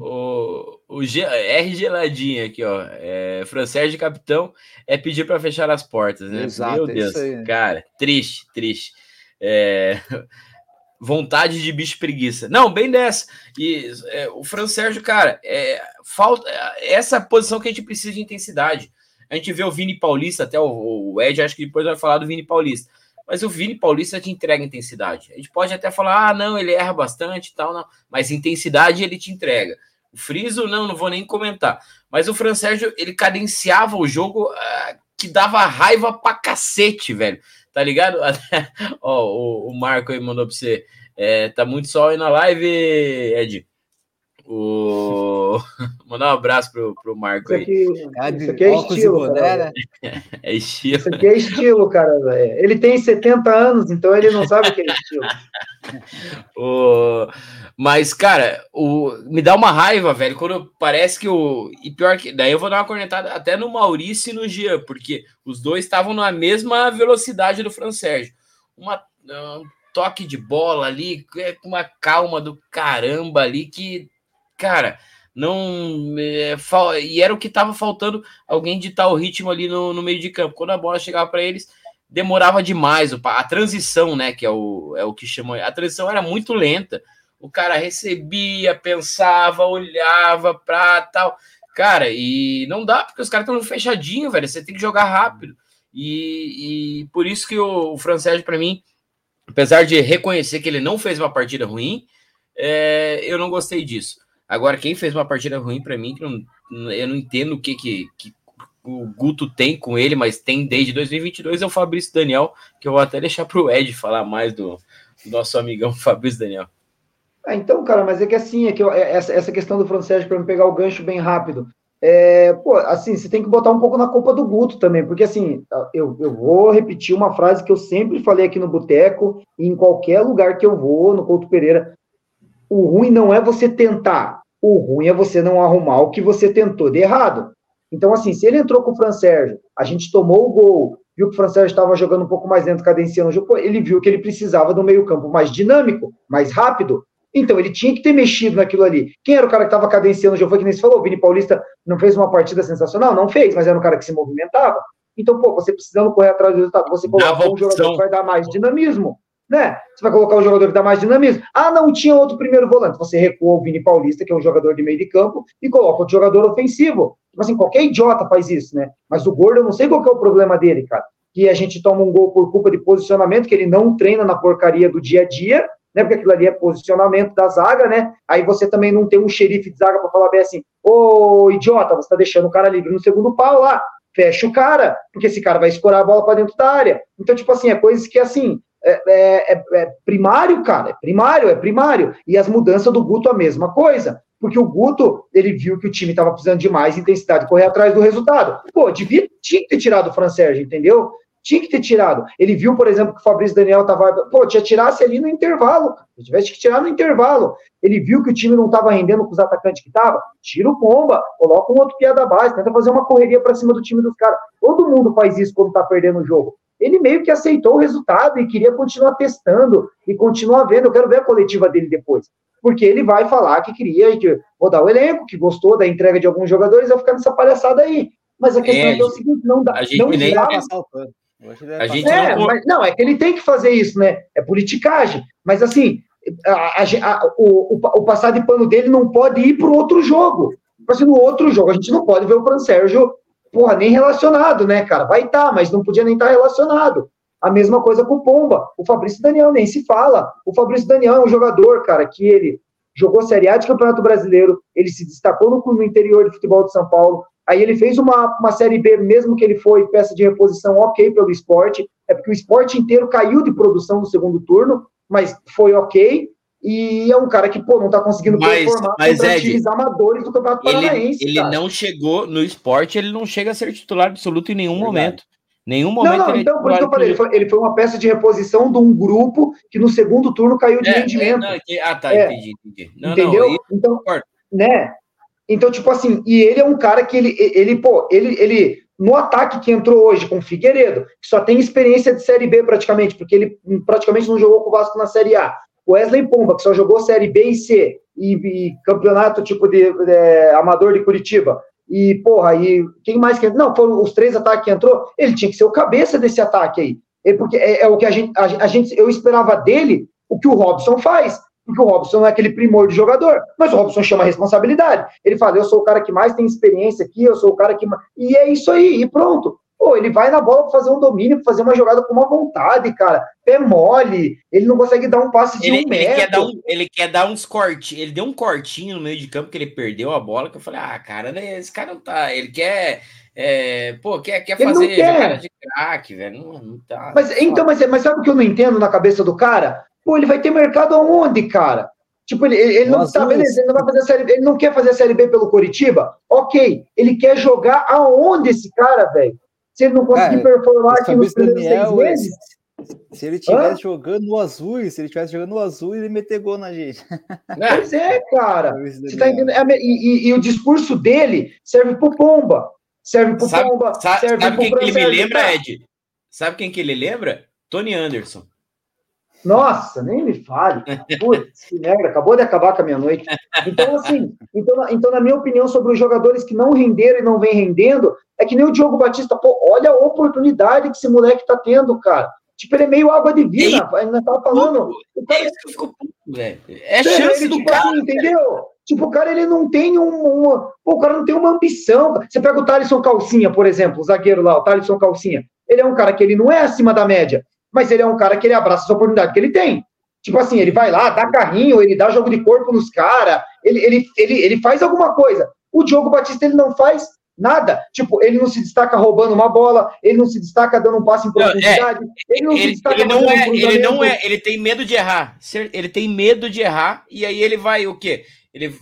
o, o, o G, R geladinho aqui, ó. É, Franz Sérgio capitão é pedir para fechar as portas, né? Exato, Meu é Deus, aí, né? cara, triste, triste. É, vontade de bicho preguiça. Não, bem dessa. E é, o Fran Sérgio, cara, é, falta essa posição que a gente precisa de intensidade. A gente vê o Vini Paulista, até o, o Ed, acho que depois vai falar do Vini Paulista. Mas o Vini Paulista te entrega intensidade. A gente pode até falar, ah, não, ele erra bastante e tal, não. Mas intensidade ele te entrega. O Friso, não, não vou nem comentar. Mas o Fran Sérgio, ele cadenciava o jogo uh, que dava raiva pra cacete, velho. Tá ligado? Ó, o, o Marco aí mandou pra você. É, tá muito sol aí na live, Ed. O... Mandar um abraço pro, pro Marco aí. Isso aqui, isso aqui é estilo, boné, né? É estilo. Isso aqui é estilo, cara. Ele tem 70 anos, então ele não sabe o que é estilo. o... Mas, cara, o... me dá uma raiva, velho, quando parece que o. E pior que. Daí eu vou dar uma cornetada até no Maurício e no Jean, porque os dois estavam na mesma velocidade do Fran Sérgio. Uma, um toque de bola ali, é, com uma calma do caramba ali que cara, não. É, e era o que estava faltando alguém ditar o ritmo ali no, no meio de campo. Quando a bola chegava para eles, demorava demais. A transição, né? Que é o, é o que chamam. A transição era muito lenta. O cara recebia, pensava, olhava para tal. Cara, e não dá, porque os caras estão fechadinho, velho. Você tem que jogar rápido. E, e por isso que o, o Fran Sérgio, para mim, apesar de reconhecer que ele não fez uma partida ruim, é, eu não gostei disso. Agora, quem fez uma partida ruim para mim, que não, eu não entendo o que, que, que, o Guto tem com ele, mas tem desde 2022, é o Fabrício Daniel, que eu vou até deixar para o Ed falar mais do, do nosso amigão Fabrício Daniel. Ah, então, cara, mas é que assim, é que eu, é, essa, essa questão do francês para me pegar o gancho bem rápido. É, pô, assim, você tem que botar um pouco na culpa do Guto também, porque assim, eu, eu vou repetir uma frase que eu sempre falei aqui no Boteco, e em qualquer lugar que eu vou, no Couto Pereira. O ruim não é você tentar, o ruim é você não arrumar o que você tentou de errado. Então, assim, se ele entrou com o Fran Sérgio, a gente tomou o gol, viu que o Fran Sérgio estava jogando um pouco mais lento, cadenciando o jogo, ele viu que ele precisava do meio-campo mais dinâmico, mais rápido, então, ele tinha que ter mexido naquilo ali. Quem era o cara que estava cadenciando o jogo? Foi que nem você falou, o Vini Paulista não fez uma partida sensacional? Não fez, mas era um cara que se movimentava. Então, pô, você precisando correr atrás do resultado, você coloca um jogador que vai dar mais dinamismo, né? Você vai colocar um jogador que dá mais dinamismo. Ah, não tinha outro primeiro volante. Você recua o Vini Paulista, que é um jogador de meio de campo, e coloca outro jogador ofensivo. Tipo assim, qualquer idiota faz isso, né? Mas o Gordo, eu não sei qual é o problema dele, cara. Que a gente toma um gol por culpa de posicionamento, que ele não treina na porcaria do dia a dia, né? Porque aquilo ali é posicionamento da zaga, né? Aí você também não tem um xerife de zaga para falar bem assim, ô idiota, você está deixando o cara livre no segundo pau lá, fecha o cara, porque esse cara vai escorar a bola para dentro da área. Então, tipo assim, é coisas que assim. É, é, é, é primário, cara, é primário, é primário. E as mudanças do Guto, a mesma coisa porque o Guto, ele viu que o time estava precisando de mais intensidade, correr atrás do resultado. Pô, devia, tinha que ter tirado o Fran Sérgio, entendeu? Tinha que ter tirado. Ele viu, por exemplo, que o Fabrício Daniel estava. Pô, tinha tirasse ali no intervalo. Tivesse que tirar no intervalo. Ele viu que o time não estava rendendo com os atacantes que estavam. Tira o pomba, coloca um outro piada da base, tenta fazer uma correria para cima do time dos caras. Todo mundo faz isso quando está perdendo o jogo. Ele meio que aceitou o resultado e queria continuar testando e continuar vendo. Eu quero ver a coletiva dele depois. Porque ele vai falar que queria que rodar o elenco, que gostou da entrega de alguns jogadores, vai ficar nessa palhaçada aí. Mas a questão é, é o seguinte: não dá. A gente não nem dá, a gente é, não... Mas, não, é que ele tem que fazer isso, né? É politicagem. Mas assim, a, a, a, o, o, passar de pano dele não pode ir para o outro jogo. Mas no outro jogo a gente não pode ver o Fran Sérgio, porra, nem relacionado, né, cara? Vai estar, tá, mas não podia nem estar tá relacionado. A mesma coisa com o Pomba. O Fabrício Daniel nem se fala. O Fabrício Daniel é um jogador, cara, que ele jogou Série A de Campeonato Brasileiro, ele se destacou no, no interior de futebol de São Paulo, Aí ele fez uma, uma Série B, mesmo que ele foi peça de reposição ok pelo esporte, é porque o esporte inteiro caiu de produção no segundo turno, mas foi ok. E é um cara que, pô, não tá conseguindo mas, performar mas, contra Ed, times amadores do Campeonato Paranaense. Ele, ele não chegou no esporte, ele não chega a ser titular absoluto em nenhum Verdade. momento. Nenhum momento. Não, não, então, por isso que eu falei, ele foi, ele foi, uma peça de reposição de um grupo que no segundo turno caiu de é, rendimento. É, não, ah, tá, é, entendi, entendi. Não, entendeu? Não, então, né? Então, tipo assim, e ele é um cara que ele, ele pô, ele, ele no ataque que entrou hoje com o Figueiredo, que só tem experiência de Série B praticamente, porque ele praticamente não jogou com o Vasco na Série A. O Wesley Pomba, que só jogou Série B e C, e, e campeonato tipo de, de, amador de Curitiba. E, porra, e quem mais que Não, foram os três ataques que entrou, ele tinha que ser o cabeça desse ataque aí. Ele, porque é, é, o que a gente, a, a gente. Eu esperava dele o que o Robson faz porque o Robson é aquele primor de jogador, mas o Robson chama a responsabilidade. Ele fala: eu sou o cara que mais tem experiência aqui, eu sou o cara que. E é isso aí, e pronto. Pô, ele vai na bola para fazer um domínio, fazer uma jogada com uma vontade, cara. Pé mole, ele não consegue dar um passe de ele, um ele metro. Quer dar um, ele quer dar uns cortes. Ele deu um cortinho no meio de campo que ele perdeu a bola, que eu falei, ah, cara, né, esse cara não tá. Ele quer. É, pô, quer, quer fazer quer. jogada de craque, velho. Não, não tá. Mas, então, mas, mas sabe o que eu não entendo na cabeça do cara? Pô, ele vai ter mercado aonde, cara? Tipo, ele, ele não tá, beleza, ele não vai fazer a série B, ele não quer fazer a série B pelo Coritiba? Ok. Ele quer jogar aonde esse cara, velho? Se ele não conseguir cara, performar aqui nos primeiros seis meses. Se ele estivesse jogando no azul, se ele estivesse jogando no azul, ele meter gol na gente. Pois é, cara. Você tá entendendo? É, e, e, e, o discurso dele serve pro Pomba. Serve pro sabe, Pomba. Sabe, serve sabe pro quem que ele me lembra, Ed? Sabe quem que ele lembra? Tony Anderson. Nossa, nem me fale. Putz, que merda, acabou de acabar com a minha noite. Então, assim, então, então, na minha opinião sobre os jogadores que não renderam e não vem rendendo, é que nem o Diogo Batista, pô, olha a oportunidade que esse moleque tá tendo, cara. Tipo, ele é meio água divina, ainda tava falando. O cara, é, ficou, velho. é chance ele, do tipo, cara. Assim, entendeu? Tipo, o cara, ele não tem um, uma. Pô, o cara não tem uma ambição. Você pega o Thaleson Calcinha, por exemplo, o zagueiro lá, o Thaleson Calcinha. Ele é um cara que ele não é acima da média, mas ele é um cara que ele abraça as oportunidades que ele tem. Tipo assim, ele vai lá, dá carrinho, ele dá jogo de corpo nos caras, ele, ele, ele, ele faz alguma coisa. O Diogo Batista ele não faz nada. Tipo, ele não se destaca roubando uma bola, ele não se destaca dando um passe em profundidade, é, ele não ele, se destaca ele não é, ele não é, ele tem medo de errar. Ele tem medo de errar e aí ele vai o quê? Ele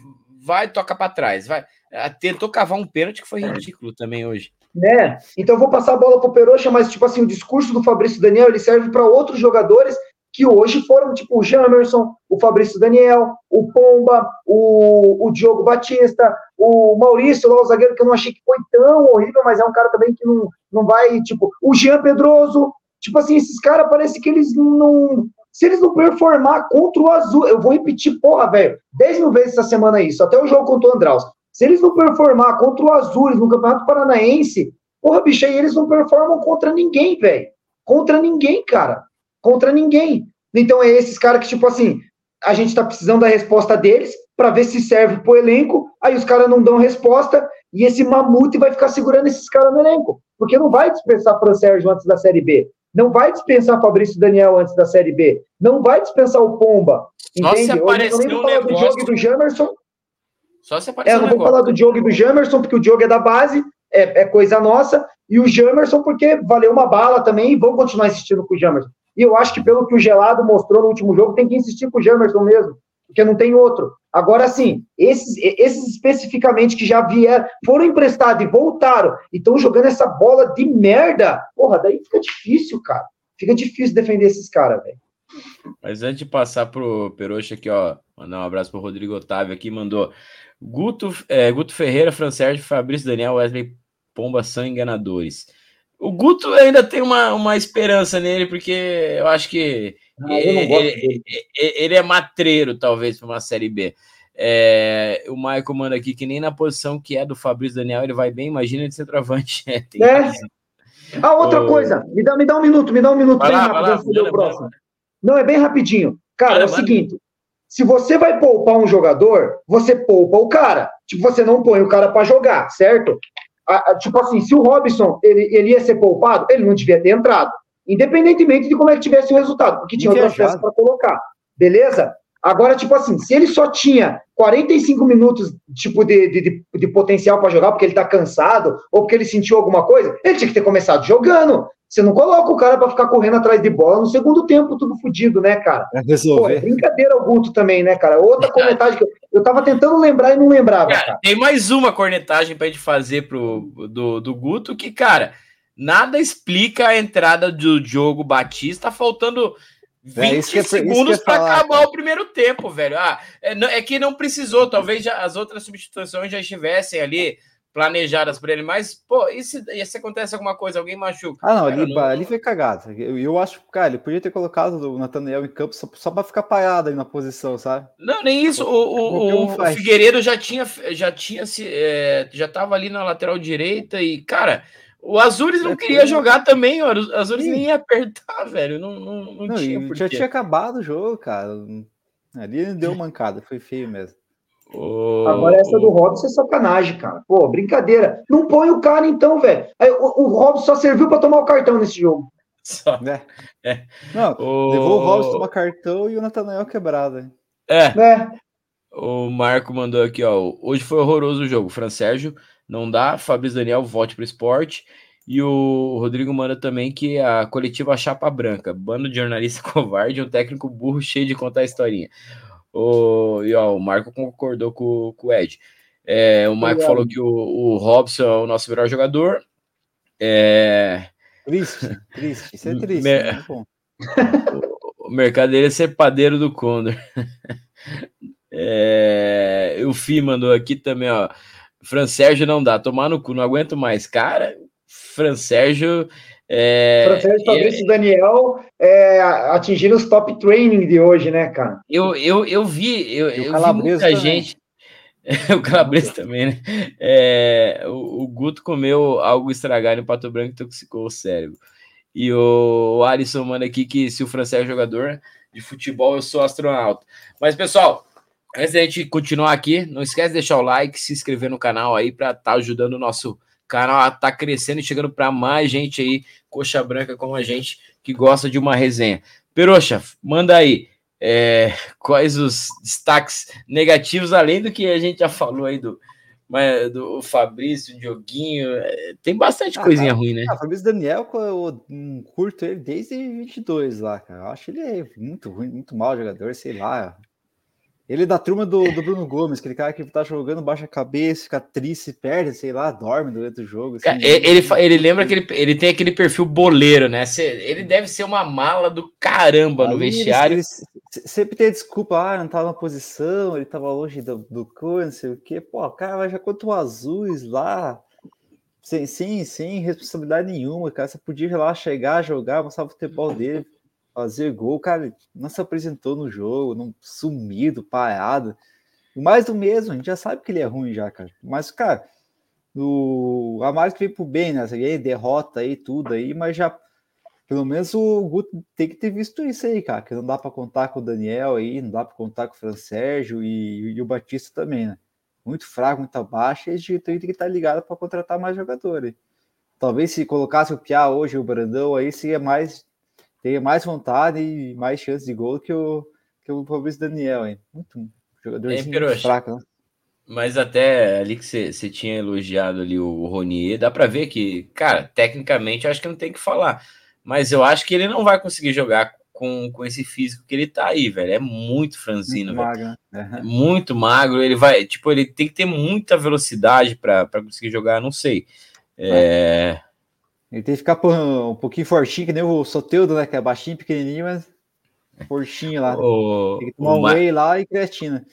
vai toca para trás, vai. Ah, tentou cavar um pênalti que foi ridículo também hoje. Né? Então vou passar a bola pro Peroxa, mas tipo assim, o discurso do Fabrício Daniel, ele serve para outros jogadores que hoje foram tipo o Jamerson, o Fabrício Daniel, o Pomba, o, o Diogo Batista, o Maurício, lá, o zagueiro que eu não achei que foi tão horrível, mas é um cara também que não, não vai, tipo, o Jean Pedroso, tipo assim, esses caras parece que eles não. Se eles não performar contra o Azul, eu vou repetir, porra, velho, 10 mil vezes essa semana isso, até o jogo contra o Andraus. Se eles não performar contra o Azul no Campeonato Paranaense, porra, bicho, aí eles não performam contra ninguém, velho. Contra ninguém, cara contra ninguém. Então é esses caras que, tipo assim, a gente tá precisando da resposta deles para ver se serve pro elenco, aí os caras não dão resposta e esse mamute vai ficar segurando esses caras no elenco. Porque não vai dispensar Fran Sérgio antes da Série B. Não vai dispensar Fabrício Daniel antes da Série B. Não vai dispensar o Pomba. Nossa, entende? Hoje eu não vou falar do Diogo e do Jamerson. Só se aparecer é, eu não vou falar do Diogo e do Jamerson, porque o Diogo é da base, é, é coisa nossa, e o Jamerson, porque valeu uma bala também, e vamos continuar insistindo com o Jamerson. E eu acho que pelo que o Gelado mostrou no último jogo, tem que insistir com o Jamerson mesmo, porque não tem outro. Agora sim, esses, esses especificamente que já vieram, foram emprestados e voltaram, e estão jogando essa bola de merda, porra, daí fica difícil, cara. Fica difícil defender esses caras, velho. Mas antes de passar pro Peroxa aqui, ó, mandar um abraço pro Rodrigo Otávio aqui, mandou Guto, é, Guto Ferreira, Fran Sérgio, Fabrício Daniel, Wesley Pomba são enganadores. O Guto ainda tem uma, uma esperança nele, porque eu acho que ah, ele, ele, ele, é matreiro, talvez, para uma Série B. É, o Michael manda aqui que nem na posição que é do Fabrício Daniel ele vai bem, imagina de centroavante. É, é. Ah, outra coisa, me dá, me dá um minuto, me dá um minuto vai bem lá, rápido lá, o próximo. Não, é bem rapidinho. Cara, é o seguinte: se você vai poupar um jogador, você poupa o cara. Tipo, você não põe o cara para jogar, certo? a, a, tipo assim, se o Robson ele, ele ia ser poupado, ele não devia ter entrado. Independentemente de como é que tivesse o resultado, porque tinha outras peças para colocar. Beleza? Agora, tipo assim, se ele só tinha 45 minutos tipo, de, de, de potencial para jogar, porque ele está cansado, ou porque ele sentiu alguma coisa, ele tinha que ter começado jogando. Você não coloca o cara para ficar correndo atrás de bola no segundo tempo, tudo fodido, né, cara? É Pô, é brincadeira o Guto também, né, cara? Outra cornetagem que eu, eu tava tentando lembrar e não lembrava. Cara, cara. Tem mais uma cornetagem pra gente fazer pro, do, do Guto que, cara, nada explica a entrada do Diogo Batista faltando 20 é, segundos para acabar cara. o primeiro tempo, velho. Ah, é, é, que não precisou, talvez já, as outras substituições já estivessem ali planejadas para ele, mas, pô, e se, e se acontece alguma coisa, alguém machuca? Ah, não, cara, ali, não... ali foi cagado. Eu, eu acho, cara, ele podia ter colocado o Nathaniel em campo só, só para ficar parado aí na posição, sabe? Não, nem isso. O, o, o, o Figueiredo já tinha, já tinha se, é, já tava ali na lateral direita e, cara, o Azures não é queria jogar também, o Azures nem ia apertar, velho. Não, não, não, não tinha. Já tinha acabado o jogo, cara. Ali deu mancada, foi feio mesmo. Oh, Agora essa do Robson é sacanagem, cara. Pô, brincadeira. Não põe o cara então, velho. O, o Robson só serviu para tomar o cartão nesse jogo. Só. É. é. Não, o... levou o Robson tomar cartão e o Natanael quebrado. Hein? É. é. O Marco mandou aqui, ó. Hoje foi horroroso o jogo. Fran Sérgio não dá. Fabrício Daniel volte para o esporte. E o Rodrigo manda também que a coletiva Chapa Branca, bando de jornalista covarde, um técnico burro cheio de contar historinha. O, e ó, o Marco concordou com, com o Ed. É, o Marco falou que o, o Robson é o nosso melhor jogador. É... Triste, triste, isso é triste. Mer... Né? o mercado dele é ser padeiro do Condor. É... O Fi mandou aqui também, ó. Fran Sérgio não dá, tomar no cu, não aguento mais. Cara, Fran Sérgio é, Francês Fabrício e Daniel é, atingindo os top training de hoje, né, cara? Eu, eu, eu vi, eu, eu vi muita também. gente. o Calabresa também, né? É, o, o, Guto comeu algo estragado em Pato Branco e intoxicou o cérebro. E o, o Alisson manda aqui que se o francês é jogador de futebol, eu sou astronauta. Mas, pessoal, antes da gente continuar aqui, não esquece de deixar o like, se inscrever no canal aí para estar tá ajudando o nosso canal tá crescendo e chegando para mais gente aí, coxa branca como a gente, que gosta de uma resenha. Peroxa, manda aí. É, quais os destaques negativos, além do que a gente já falou aí do, do Fabrício, Dioguinho, é, tem bastante ah, coisinha ruim, né? Ah, Fabrício Daniel, eu curto ele desde 22 lá, cara. Eu acho ele muito ruim, muito mau jogador, sei lá. Ele é da turma do, do, Bruno Gomes, aquele cara que tá jogando, baixa a cabeça, fica triste, perde, sei lá, dorme durante o jogo. Assim, ele, ele lembra que ele, ele tem aquele perfil boleiro, né? Ele deve ser uma mala do caramba no vestiário. Ele, ele, sempre tem desculpa, ah, não tava na posição, ele tava longe do, do cor, não sei o quê. Pô, cara, vai já contra o Azuis lá, sem, sem, sem responsabilidade nenhuma, cara. Você podia lá chegar, jogar, mostrar o futebol dele fazer gol, cara, não se apresentou no jogo, não sumido, parado. Mais do mesmo, a gente já sabe que ele é ruim já, cara. Mas, cara, o Amaro que veio pro bem, né? Aí, derrota aí, tudo aí, mas já pelo menos o Guto tem que ter visto isso aí, cara, que não dá para contar com o Daniel aí, não dá para contar com o Fran Sérgio e, e, o Batista também, né? Muito fraco, muito abaixo, e a gente tem que estar ligado para contratar mais jogadores. Talvez se colocasse o Piá hoje, o Brandão aí, seria mais tenha mais vontade e mais chance de gol que o, que o Fabrício Daniel, hein? Muito jogador é, fraco, né? Mas até ali que você tinha elogiado ali o Ronier, dá para ver que, cara, tecnicamente acho que não tem que falar. Mas eu acho que ele não vai conseguir jogar com, com esse físico que ele tá aí, velho. É muito franzino, muito magro. Né? Muito magro. Ele vai, tipo, ele tem que ter muita velocidade para conseguir jogar, não sei. É, ele tem que ficar um pouquinho fortinho, que nem o Soteudo, né? Que é baixinho, pequenininho, mas fortinho lá. O, tem que tomar um Ma... whey lá e creatina.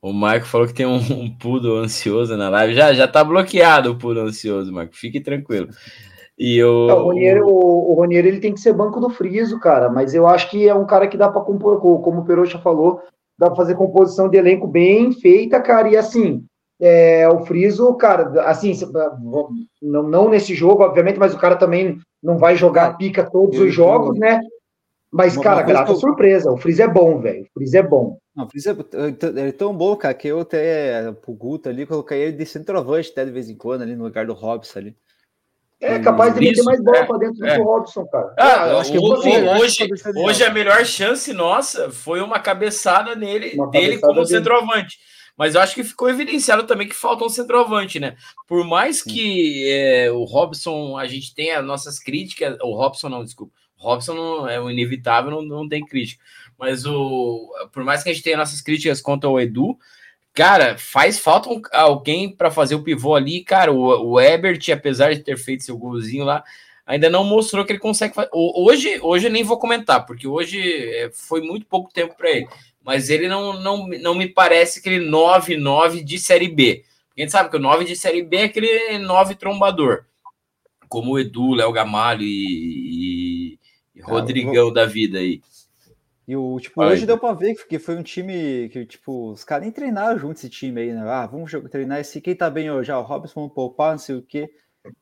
O Marco falou que tem um, um pudo ansioso na live. Já, já tá bloqueado o pudo ansioso, Marco. Fique tranquilo. E o... o Ronier, o, o Ronier, ele tem que ser banco do friso, cara. Mas eu acho que é um cara que dá para compor, como o Perocha falou, dá para fazer composição de elenco bem feita, cara. E assim, é, o Friso, cara, assim, não, não nesse jogo, obviamente, mas o cara também não vai jogar pica todos os jogos, né? Mas, uma, cara, uma grata eu... surpresa. O Friso é bom, velho. O Friso é bom. Não, o Friso é, é, tão bom, cara, que eu até, pro Guto ali, coloquei ele de centroavante até de vez em quando, ali no lugar do Robson ali. É capaz de meter mais bola é, para dentro é. do Robson, cara. Ah, eu acho que o, hoje, hoje, hoje a melhor chance nossa foi uma cabeçada nele, uma dele cabeçada como dele. centroavante. Mas eu acho que ficou evidenciado também que falta um centroavante, né? Por mais que é, o Robson, a gente tenha nossas críticas, o Robson não, desculpa, o Robson não, é o inevitável, não, não tem crítica. Mas o, por mais que a gente tenha nossas críticas contra o Edu, cara, faz falta alguém para fazer o pivô ali. Cara, o, o Ebert, apesar de ter feito seu golzinho lá, ainda não mostrou que ele consegue fazer. Hoje, hoje eu nem vou comentar, porque hoje é, foi muito pouco tempo para ele mas ele não, não, não me parece aquele 9-9 de Série B. A gente sabe que o 9 de Série B é aquele 9 trombador, como o Edu, Léo Gamalho e, e Rodrigão vou... da vida aí. E o, tipo, hoje deu pra ver que foi um time que, tipo, os caras nem treinaram junto esse time aí, né? Ah, vamos treinar esse. Quem tá bem hoje? Ah, o Robson, vamos poupar, não sei o quê.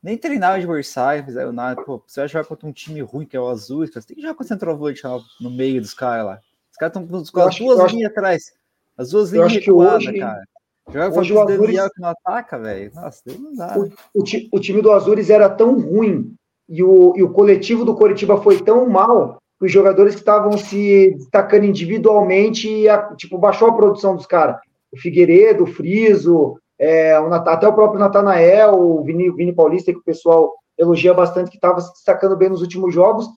Nem treinar o adversário, fizeram nada. Pô, você vai jogar contra um time ruim, que é o Azul, você tem que jogar com o centroavante no meio dos caras lá. Os caras estão com as duas linhas atrás. As duas linhas recuadas, cara. Joga hoje o Azures... que não ataca, velho. Nossa, não dá. O, o, o, time do Azures era tão ruim e o, e o coletivo do Coritiba foi tão mal que os jogadores que estavam se destacando individualmente, a, tipo, baixou a produção dos caras. O Figueiredo, o Friso, é, o até o próprio Natanael, o Vini, Vini Paulista, que o pessoal elogia bastante, que estava se destacando bem nos últimos jogos,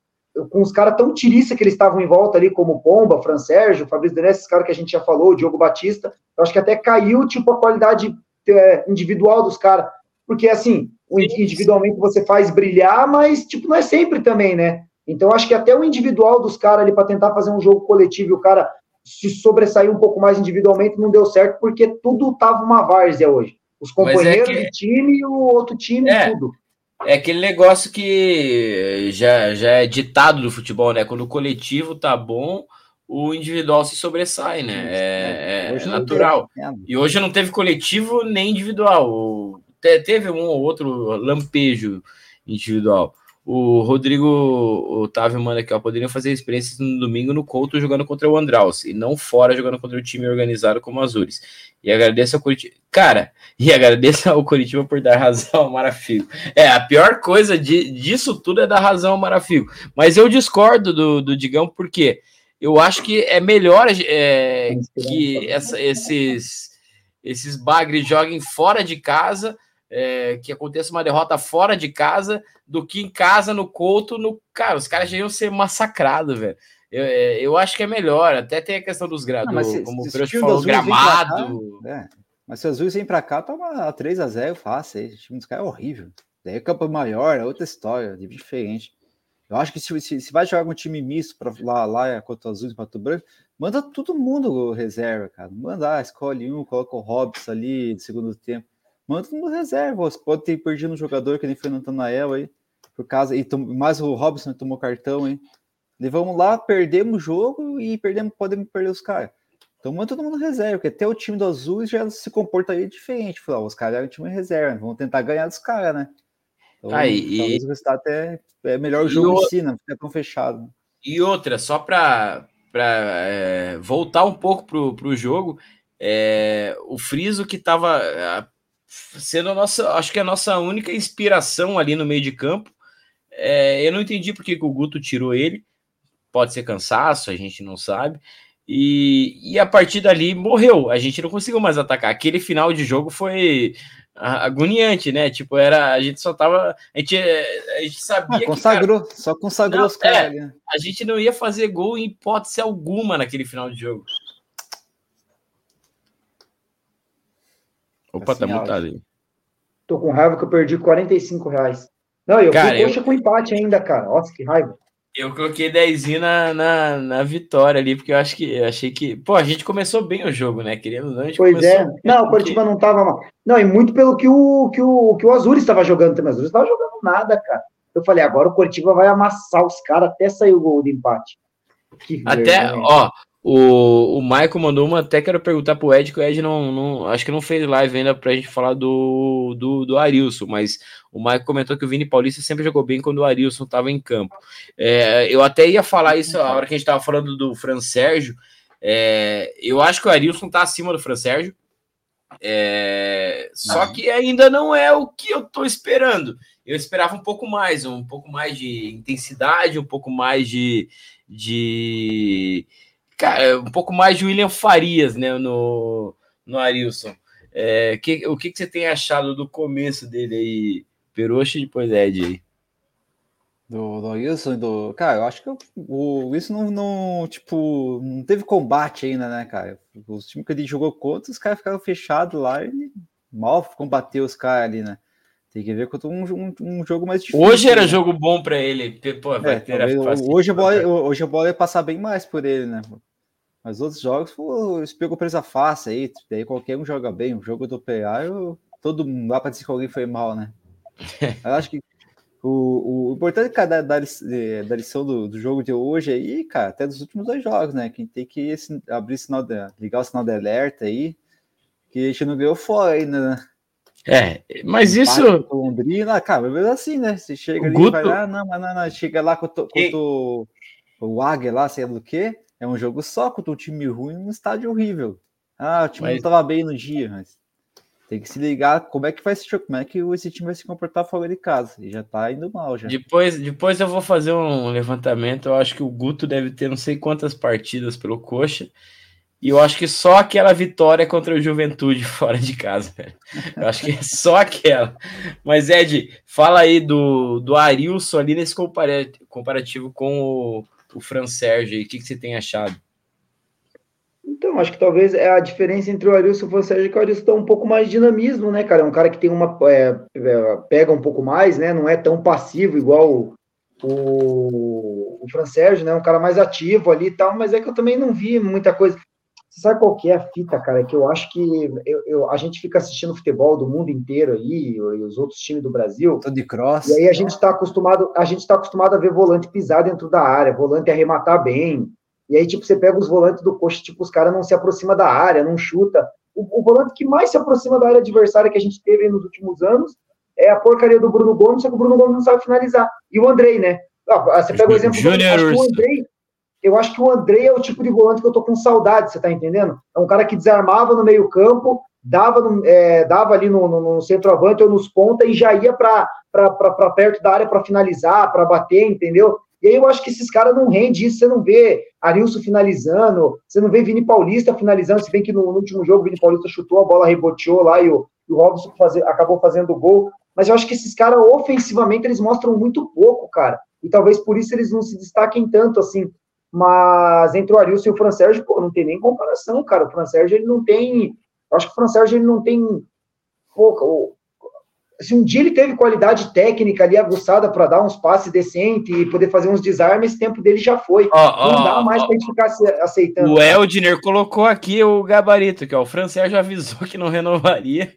com os caras tão tiriça que eles estavam em volta ali, como Pomba, Fran Sérgio, Fabrício Denés, esses caras que a gente já falou, Diogo Batista, eu acho que até caiu, tipo, a qualidade é, individual dos caras, porque, assim, individualmente você faz brilhar, mas, tipo, não é sempre também, né? Então, acho que até o individual dos caras ali, para tentar fazer um jogo coletivo e o cara se sobressair um pouco mais individualmente, não deu certo, porque tudo tava uma várzea hoje. Os companheiros é que... de time e o outro time, é. tudo. É aquele negócio que já, já é ditado do futebol, né? Quando o coletivo tá bom, o individual se sobressai, né? É, é, é natural. E hoje não teve coletivo nem individual. Te, teve um ou outro lampejo individual. O, Rodrigo Otávio manda aqui, ó. Poderiam fazer experiências no domingo no Couto jogando contra o Andraus e não fora jogando contra o time organizado como Azures. E agradeço ao Curitiba. Cara, e agradeço ao Curitiba por dar razão ao Marafigo. É, a pior coisa de, disso tudo é dar razão ao Marafigo. Mas eu discordo do, do Digão, porque eu acho que é melhor é, que essa, esses, esses bagres joguem fora de casa é, que aconteça uma derrota fora de casa do que em casa, no Couto, no. Cara, os caras já iam ser massacrados, velho. Eu, é, eu acho que é melhor. Até tem a questão dos grados, como o Pedro falou, gramado. Cá, é. Mas se o Azul vem pra cá, toma 3x0 fácil. O time dos caras é horrível. Daí o campo maior, é outra história, é diferente. Eu acho que se, se, se vai jogar com um time misto para lá, lá contra o Azul e Pato Branco, manda todo mundo reserva, cara. Manda, ah, escolhe um, coloca o Robson ali de segundo tempo manda no reserva. Você pode ter perdido um jogador que nem foi Natanael aí, por causa. E mais o Robson tomou cartão, hein? Levamos lá, perdemos o jogo e perdemos, podemos perder os caras. Então manda todo mundo reserva, porque até o time do Azul já se comportaria diferente. Falar, os caras é um time reserva, vamos tentar ganhar dos caras, né? Então, Aí, talvez e... o resultado até é melhor o jogo o... em si, não fica tão fechado. E outra, só para é, voltar um pouco pro, pro jogo, é, o Friso que estava sendo a nossa, acho que a nossa única inspiração ali no meio de campo. É, eu não entendi porque que o Guto tirou ele. Pode ser cansaço, a gente não sabe. E, e a partir dali morreu. A gente não conseguiu mais atacar. Aquele final de jogo foi agoniante, né? Tipo, era a gente só tava, a gente, a gente sabia ah, consagrou, que, cara, só consagrou não, os caras. É, a gente não ia fazer gol em hipótese alguma naquele final de jogo. Opa, tá assim, tá mutado aí. Tô com raiva que eu perdi 45 reais. Não, eu cara, fui coxa eu... com empate ainda, cara. Nossa, que raiva. Eu coloquei 10 na, na, na, vitória ali, porque eu acho que eu achei que. Pô, a gente começou bem o jogo, né? Querendo não, a gente Pois é. Não, o Curitiba não tava mal. Não, e muito pelo que o, que o, que o Azul estava jogando também. O Azul estava jogando nada, cara. Eu falei, agora o Curitiba vai amassar os caras até sair o gol de empate. Que até, ó, o, o Michael mandou uma, até quero perguntar pro Ed, que o Ed não, não acho que não fez live ainda pra gente falar do, do, do Arilson, mas o Michael comentou que o Vini Paulista sempre jogou bem quando o Arilson estava em campo. É, eu até ia falar isso a hora que a gente estava falando do Fran Sérgio. É, eu acho que o Arilson tá acima do Fran Sérgio. É, só que ainda não é o que eu tô esperando. Eu esperava um pouco mais, um pouco mais de intensidade, um pouco mais de, de cara, um pouco mais de William Farias, né, no, no Arilson. É, que, o que, que você tem achado do começo dele aí, Peroxa e depois Ed aí? Do, do Wilson do. Cara, eu acho que o Wilson não, não, tipo, não teve combate ainda, né, cara? Os times que ele jogou contra, os caras ficaram fechados lá e mal combateu os caras ali, né? Tem que ver contra um, um, um jogo mais difícil. Hoje era né? jogo bom para ele. Pô, é, hoje, a bola, hoje a bola ia passar bem mais por ele, né? Mas outros jogos, pô, eles pegou presa fácil aí, daí qualquer um joga bem. O jogo do PA, eu, todo mundo dá para dizer que alguém foi mal, né? eu acho que o, o importante cara, da, da, lição do, do, jogo de hoje aí, cara, até dos últimos dois jogos, né? Que tem que abrir sinal de, ligar o sinal de alerta aí, que a gente não ganhou fora ainda, né? É, mas isso. Londrina, cara, mas assim, né? Você chega ali Guto... vai lá, não, mas não, não, chega lá com, com, com o Águia lá, sei lá do que, é um jogo só contra um time ruim num estádio horrível. Ah, o time mas... não estava bem no dia, mas tem que se ligar como é que vai ser, como é que esse time vai se comportar fora de casa. E já tá indo mal já. Depois, depois eu vou fazer um levantamento. Eu acho que o Guto deve ter não sei quantas partidas pelo Coxa. E eu acho que só aquela vitória contra o Juventude fora de casa, velho. Eu acho que é só aquela. Mas, Ed, fala aí do, do Arilson ali nesse comparativo com o, o Fran Sérgio aí. O que, que você tem achado? Então, acho que talvez é a diferença entre o Arilson e o Fran Sérgio é que o Arilson tem um pouco mais de dinamismo, né, cara? É um cara que tem uma. É, é, pega um pouco mais, né? Não é tão passivo igual o, o, o Fran Sérgio, né? Um cara mais ativo ali e tal, mas é que eu também não vi muita coisa. Você sabe qual que é a fita, cara? Que eu acho que eu, eu, a gente fica assistindo futebol do mundo inteiro aí, e os outros times do Brasil. Tô de cross. E aí a gente está acostumado, a gente está acostumado a ver volante pisar dentro da área, volante arrematar bem. E aí, tipo, você pega os volantes do coxa, tipo, os caras não se aproximam da área, não chuta. O, o, volante que mais se aproxima da área adversária que a gente teve nos últimos anos é a porcaria do Bruno Gomes, só que o Bruno Gomes não sabe finalizar. E o Andrei, né? Ah, você pega o exemplo Junior do o Andrei. Eu acho que o Andrei é o tipo de volante que eu tô com saudade, você tá entendendo? É um cara que desarmava no meio-campo, dava, é, dava ali no, no, no centroavante ou nos pontas e já ia para perto da área para finalizar, para bater, entendeu? E aí eu acho que esses caras não rendem isso, você não vê Arilson finalizando, você não vê Vini Paulista finalizando, se bem que no, no último jogo o Vini Paulista chutou, a bola reboteou lá e o, o Robson acabou fazendo o gol, mas eu acho que esses caras ofensivamente eles mostram muito pouco, cara, e talvez por isso eles não se destaquem tanto assim, mas entre o Arilson e o Fran Sérgio, pô, não tem nem comparação, cara, o Fran Sérgio ele não tem, eu acho que o Fran Sérgio ele não tem, pô, se um dia ele teve qualidade técnica ali aguçada para dar uns passes decentes e poder fazer uns desarmes, esse tempo dele já foi. Oh, oh, não dá mais oh, para gente ficar aceitando. O Eldner colocou aqui o gabarito, que é o Francês já avisou que não renovaria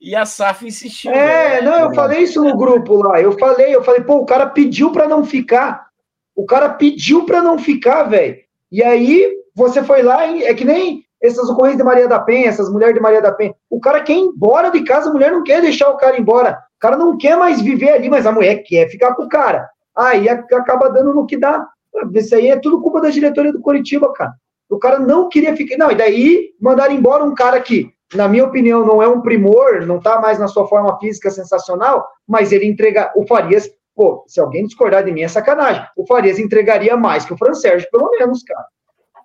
e a SAF insistiu. É, né? não, eu falei isso no grupo lá. Eu falei, eu falei, pô, o cara pediu para não ficar. O cara pediu para não ficar, velho. E aí você foi lá, é que nem essas ocorrências de Maria da Penha, essas mulheres de Maria da Penha. O cara quer ir embora de casa, a mulher não quer deixar o cara embora. O cara não quer mais viver ali, mas a mulher quer ficar com o cara. Aí acaba dando no que dá. Isso aí é tudo culpa da diretoria do Curitiba, cara. O cara não queria ficar. Não, e daí mandaram embora um cara que, na minha opinião, não é um primor, não tá mais na sua forma física sensacional, mas ele entrega. O Farias, pô, se alguém discordar de mim é sacanagem. O Farias entregaria mais que o Fran Sérgio, pelo menos, cara.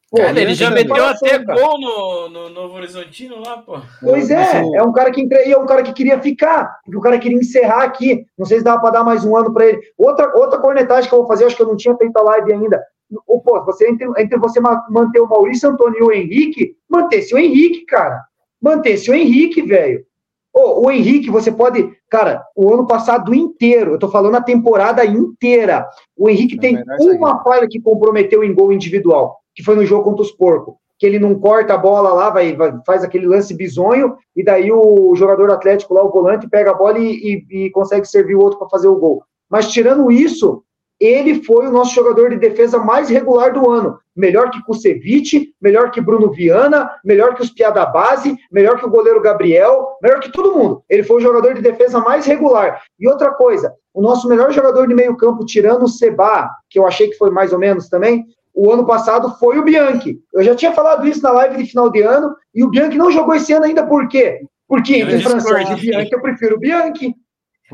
Pô, cara, ele já meteu até cara. gol no, no Novo Horizontino lá, pô. Pois é, é um cara que entre... é um cara que queria ficar, porque o cara queria encerrar aqui. Não sei se dava para dar mais um ano para ele. Outra, outra cornetagem que eu vou fazer, acho que eu não tinha feito a live ainda. Ou, pô, você, entre, entre você manter o Maurício Antônio e o Henrique, manter-se o Henrique, cara. Manter-se o Henrique, velho. Oh, o Henrique, você pode. Cara, o ano passado inteiro, eu tô falando a temporada inteira. O Henrique é tem uma falha que comprometeu em gol individual que foi no jogo contra os porcos, que ele não corta a bola lá, vai, vai faz aquele lance bizonho, e daí o jogador atlético lá, o volante, pega a bola e, e, e consegue servir o outro para fazer o gol. Mas tirando isso, ele foi o nosso jogador de defesa mais regular do ano. Melhor que Kusevich, melhor que Bruno Viana, melhor que os Piada Base, melhor que o goleiro Gabriel, melhor que todo mundo. Ele foi o jogador de defesa mais regular. E outra coisa, o nosso melhor jogador de meio campo, tirando o Seba, que eu achei que foi mais ou menos também, o ano passado foi o Bianchi. Eu já tinha falado isso na live de final de ano, e o Bianchi não jogou esse ano ainda por quê? Porque entre Francês e Bianchi eu prefiro o Bianchi.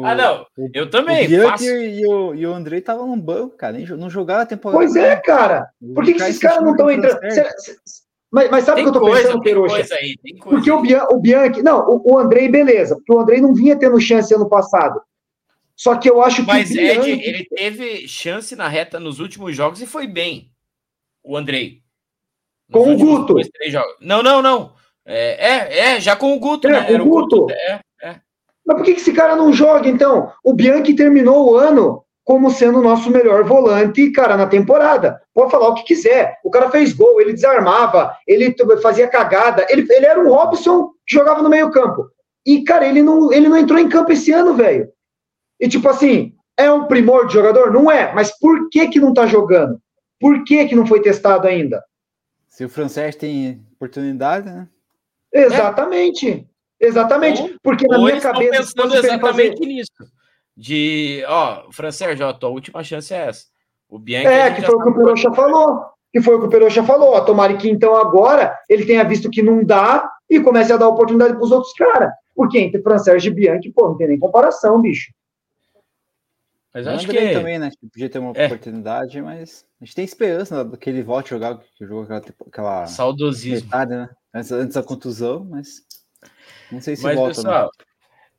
Ah, não, eu também. O Bianchi e o, e o Andrei estavam no banco, cara, nem, não jogaram a temporada. Pois é, cara. Por que, que esses caras não estão entrando? Mas, mas sabe o que eu tô coisa, pensando, Peroxa? Porque o, Bian, o Bianchi. Não, o, o Andrei, beleza. Porque o Andrei não vinha tendo chance ano passado. Só que eu acho que. Mas, Bianchi... Ed, ele teve chance na reta nos últimos jogos e foi bem o Andrei. Com o Guto. Dois, não, não, não. É, é, é, já com o Guto, é, né? Era o Guto. Guto. É, é. Mas por que, esse cara não joga, então? O Bianchi terminou o ano como sendo o nosso melhor volante, cara, na temporada. Pode falar o que quiser. O cara fez gol, ele desarmava, ele fazia cagada. Ele, ele era um Robson que jogava no meio-campo. E, cara, ele não, ele não entrou em campo esse ano, velho. E, tipo assim, é um primor de jogador? Não é. Mas por que que não tá jogando? Por que, que não foi testado ainda? Se o francês tem oportunidade, né? Exatamente. É. Exatamente. Ou, Porque na minha cabeça. pensando exatamente fazer... nisso. De, ó, francês, ó, tua última chance é essa. O Bianchi. É, que foi o que o Peroxa falou. Que foi o que o Peroxa falou. Ó, tomara que então agora ele tenha visto que não dá e comece a dar oportunidade para os outros caras. Porque entre francês e Bianchi, pô, não tem nem comparação, bicho. Mas eu acho que também, né? Podia ter uma é. oportunidade, mas a gente tem esperança né, que ele volte a jogar, que jogou aquela, aquela saudosismo, metade, né? Antes, antes, da contusão, mas não sei se mas, volta. Pessoal,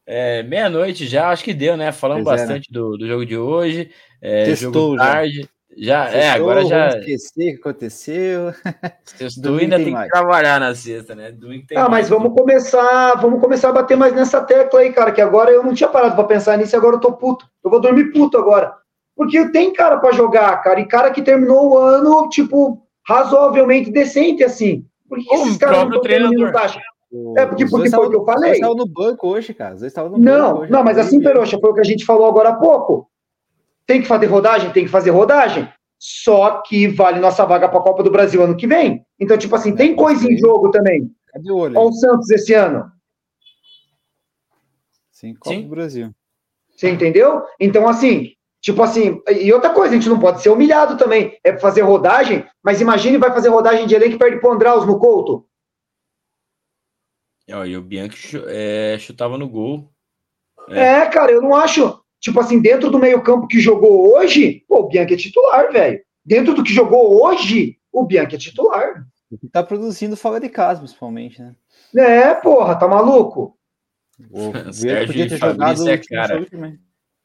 é, meia-noite já, acho que deu, né? Falamos pois bastante é, né? do, do jogo de hoje. É, Testou, jogo tarde. Já. Já, é, agora já. esquecer o que aconteceu. Sextou ainda tem, tem que trabalhar na sexta, né? ah, mas vamos começar, vamos começar a bater mais nessa tecla aí, cara, que agora eu não tinha parado para pensar nisso, agora eu tô puto. Eu vou dormir puto agora. Porque tem cara para jogar, cara, e cara que terminou o ano, tipo, razoavelmente decente, assim. Por que esses caras não estão terminando taxa? É porque, porque foi o que eu falei. Eles estavam no banco hoje, cara. Eles estavam no não, banco hoje, não, mas assim, Peroxa, foi o que a gente falou agora há pouco. Tem que fazer rodagem? Tem que fazer rodagem. Só que vale nossa vaga para a Copa do Brasil ano que vem. Então, tipo assim, tem coisa em jogo também. Cadê o olho? Olha o Santos esse ano. Sim, Copa Sim. do Brasil. Você entendeu? Então, assim, tipo assim, e outra coisa, a gente não pode ser humilhado também. É fazer rodagem, mas imagine vai fazer rodagem de elenco e perde pro Andraus no Couto. E o Bianchi é, chutava no gol. É. é. cara, eu não acho. Tipo assim, dentro do meio-campo que jogou hoje, pô, o Bianchi é titular, velho. Dentro do que jogou hoje, o Bianchi é titular. Tá produzindo fora de casa, principalmente, né? É, porra, tá maluco? O Sérgio podia ter jogado é cara.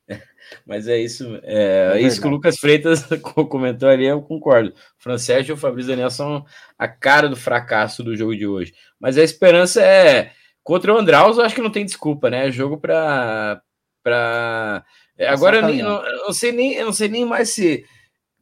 Mas é isso, é, é isso que o Lucas Freitas comentou ali, eu concordo. O Francesco e o Fabrício Daniel são a cara do fracasso do jogo de hoje. Mas a esperança é contra o Andraus, eu acho que não tem desculpa, né? Jogo para para agora eu, nem, não, eu não sei nem eu não sei nem mais se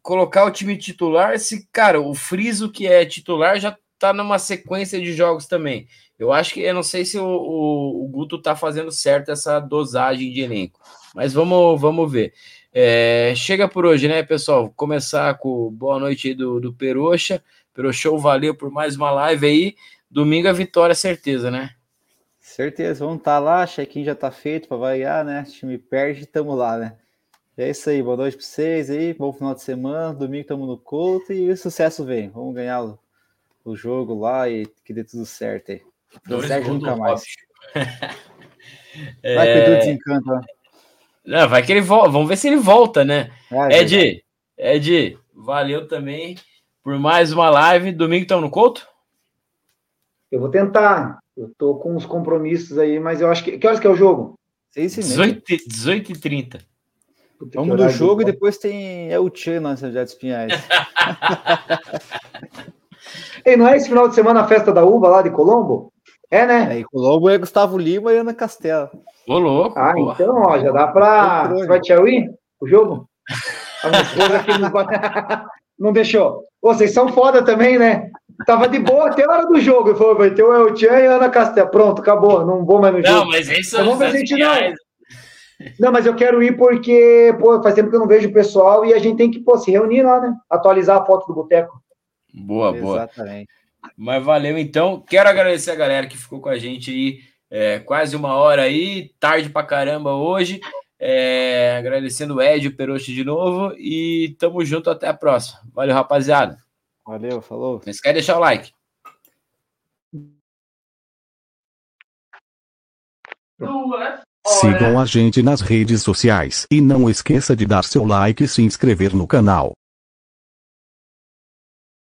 colocar o time titular, se cara, o Friso que é titular já tá numa sequência de jogos também. Eu acho que eu não sei se o, o, o Guto tá fazendo certo essa dosagem de elenco, mas vamos, vamos ver. É, chega por hoje, né, pessoal? Começar com boa noite aí do, do Peroxa. Peroxou, valeu por mais uma live aí. Domingo a vitória, certeza, né? Certeza, vamos estar tá lá, check-in já tá feito para variar, né? Time perde, tamo lá, né? É isso aí, boa noite para vocês aí, bom final de semana, domingo estamos no Couto e o sucesso vem. Vamos ganhar o, o jogo lá e que dê tudo certo aí. Dois Sérgio nunca mais. Vai é... que o desencanta. Né? Não, vai que ele volta. Vamos ver se ele volta, né? É, Ed, Ed, valeu também por mais uma live. Domingo estão no Couto? Eu vou tentar. Eu tô com uns compromissos aí, mas eu acho que. Que horas que é o jogo? 18, 18 e 30. Vamos do jogo e depois tem é o Tchan na Cidade dos Pinhais. E não é esse final de semana a festa da uva lá de Colombo? É, né? É, e Colombo é Gustavo Lima e Ana Castela. Ô, louco. Ah, porra. então, ó, já dá pra. Você vai te ir o jogo? A minha esposa aqui não, não deixou. vocês são foda também, né? Tava de boa até a hora do jogo. Ele falou, vai ter o El Chan e a Ana Castela. Pronto, acabou. Não vou mais no jogo. Não, mas isso é a gente não. Não, mas eu quero ir porque, pô, faz tempo que eu não vejo o pessoal e a gente tem que, pô, se reunir lá, né? Atualizar a foto do boteco. Boa, boa. Exatamente. Mas valeu então. Quero agradecer a galera que ficou com a gente aí é, quase uma hora aí, tarde pra caramba hoje. É, agradecendo o Ed, o Peroche de novo e tamo junto até a próxima. Valeu, rapaziada. Valeu, falou. Não esquece de deixar o like. Sigam a gente nas redes sociais e não esqueça de dar seu like e se inscrever no canal.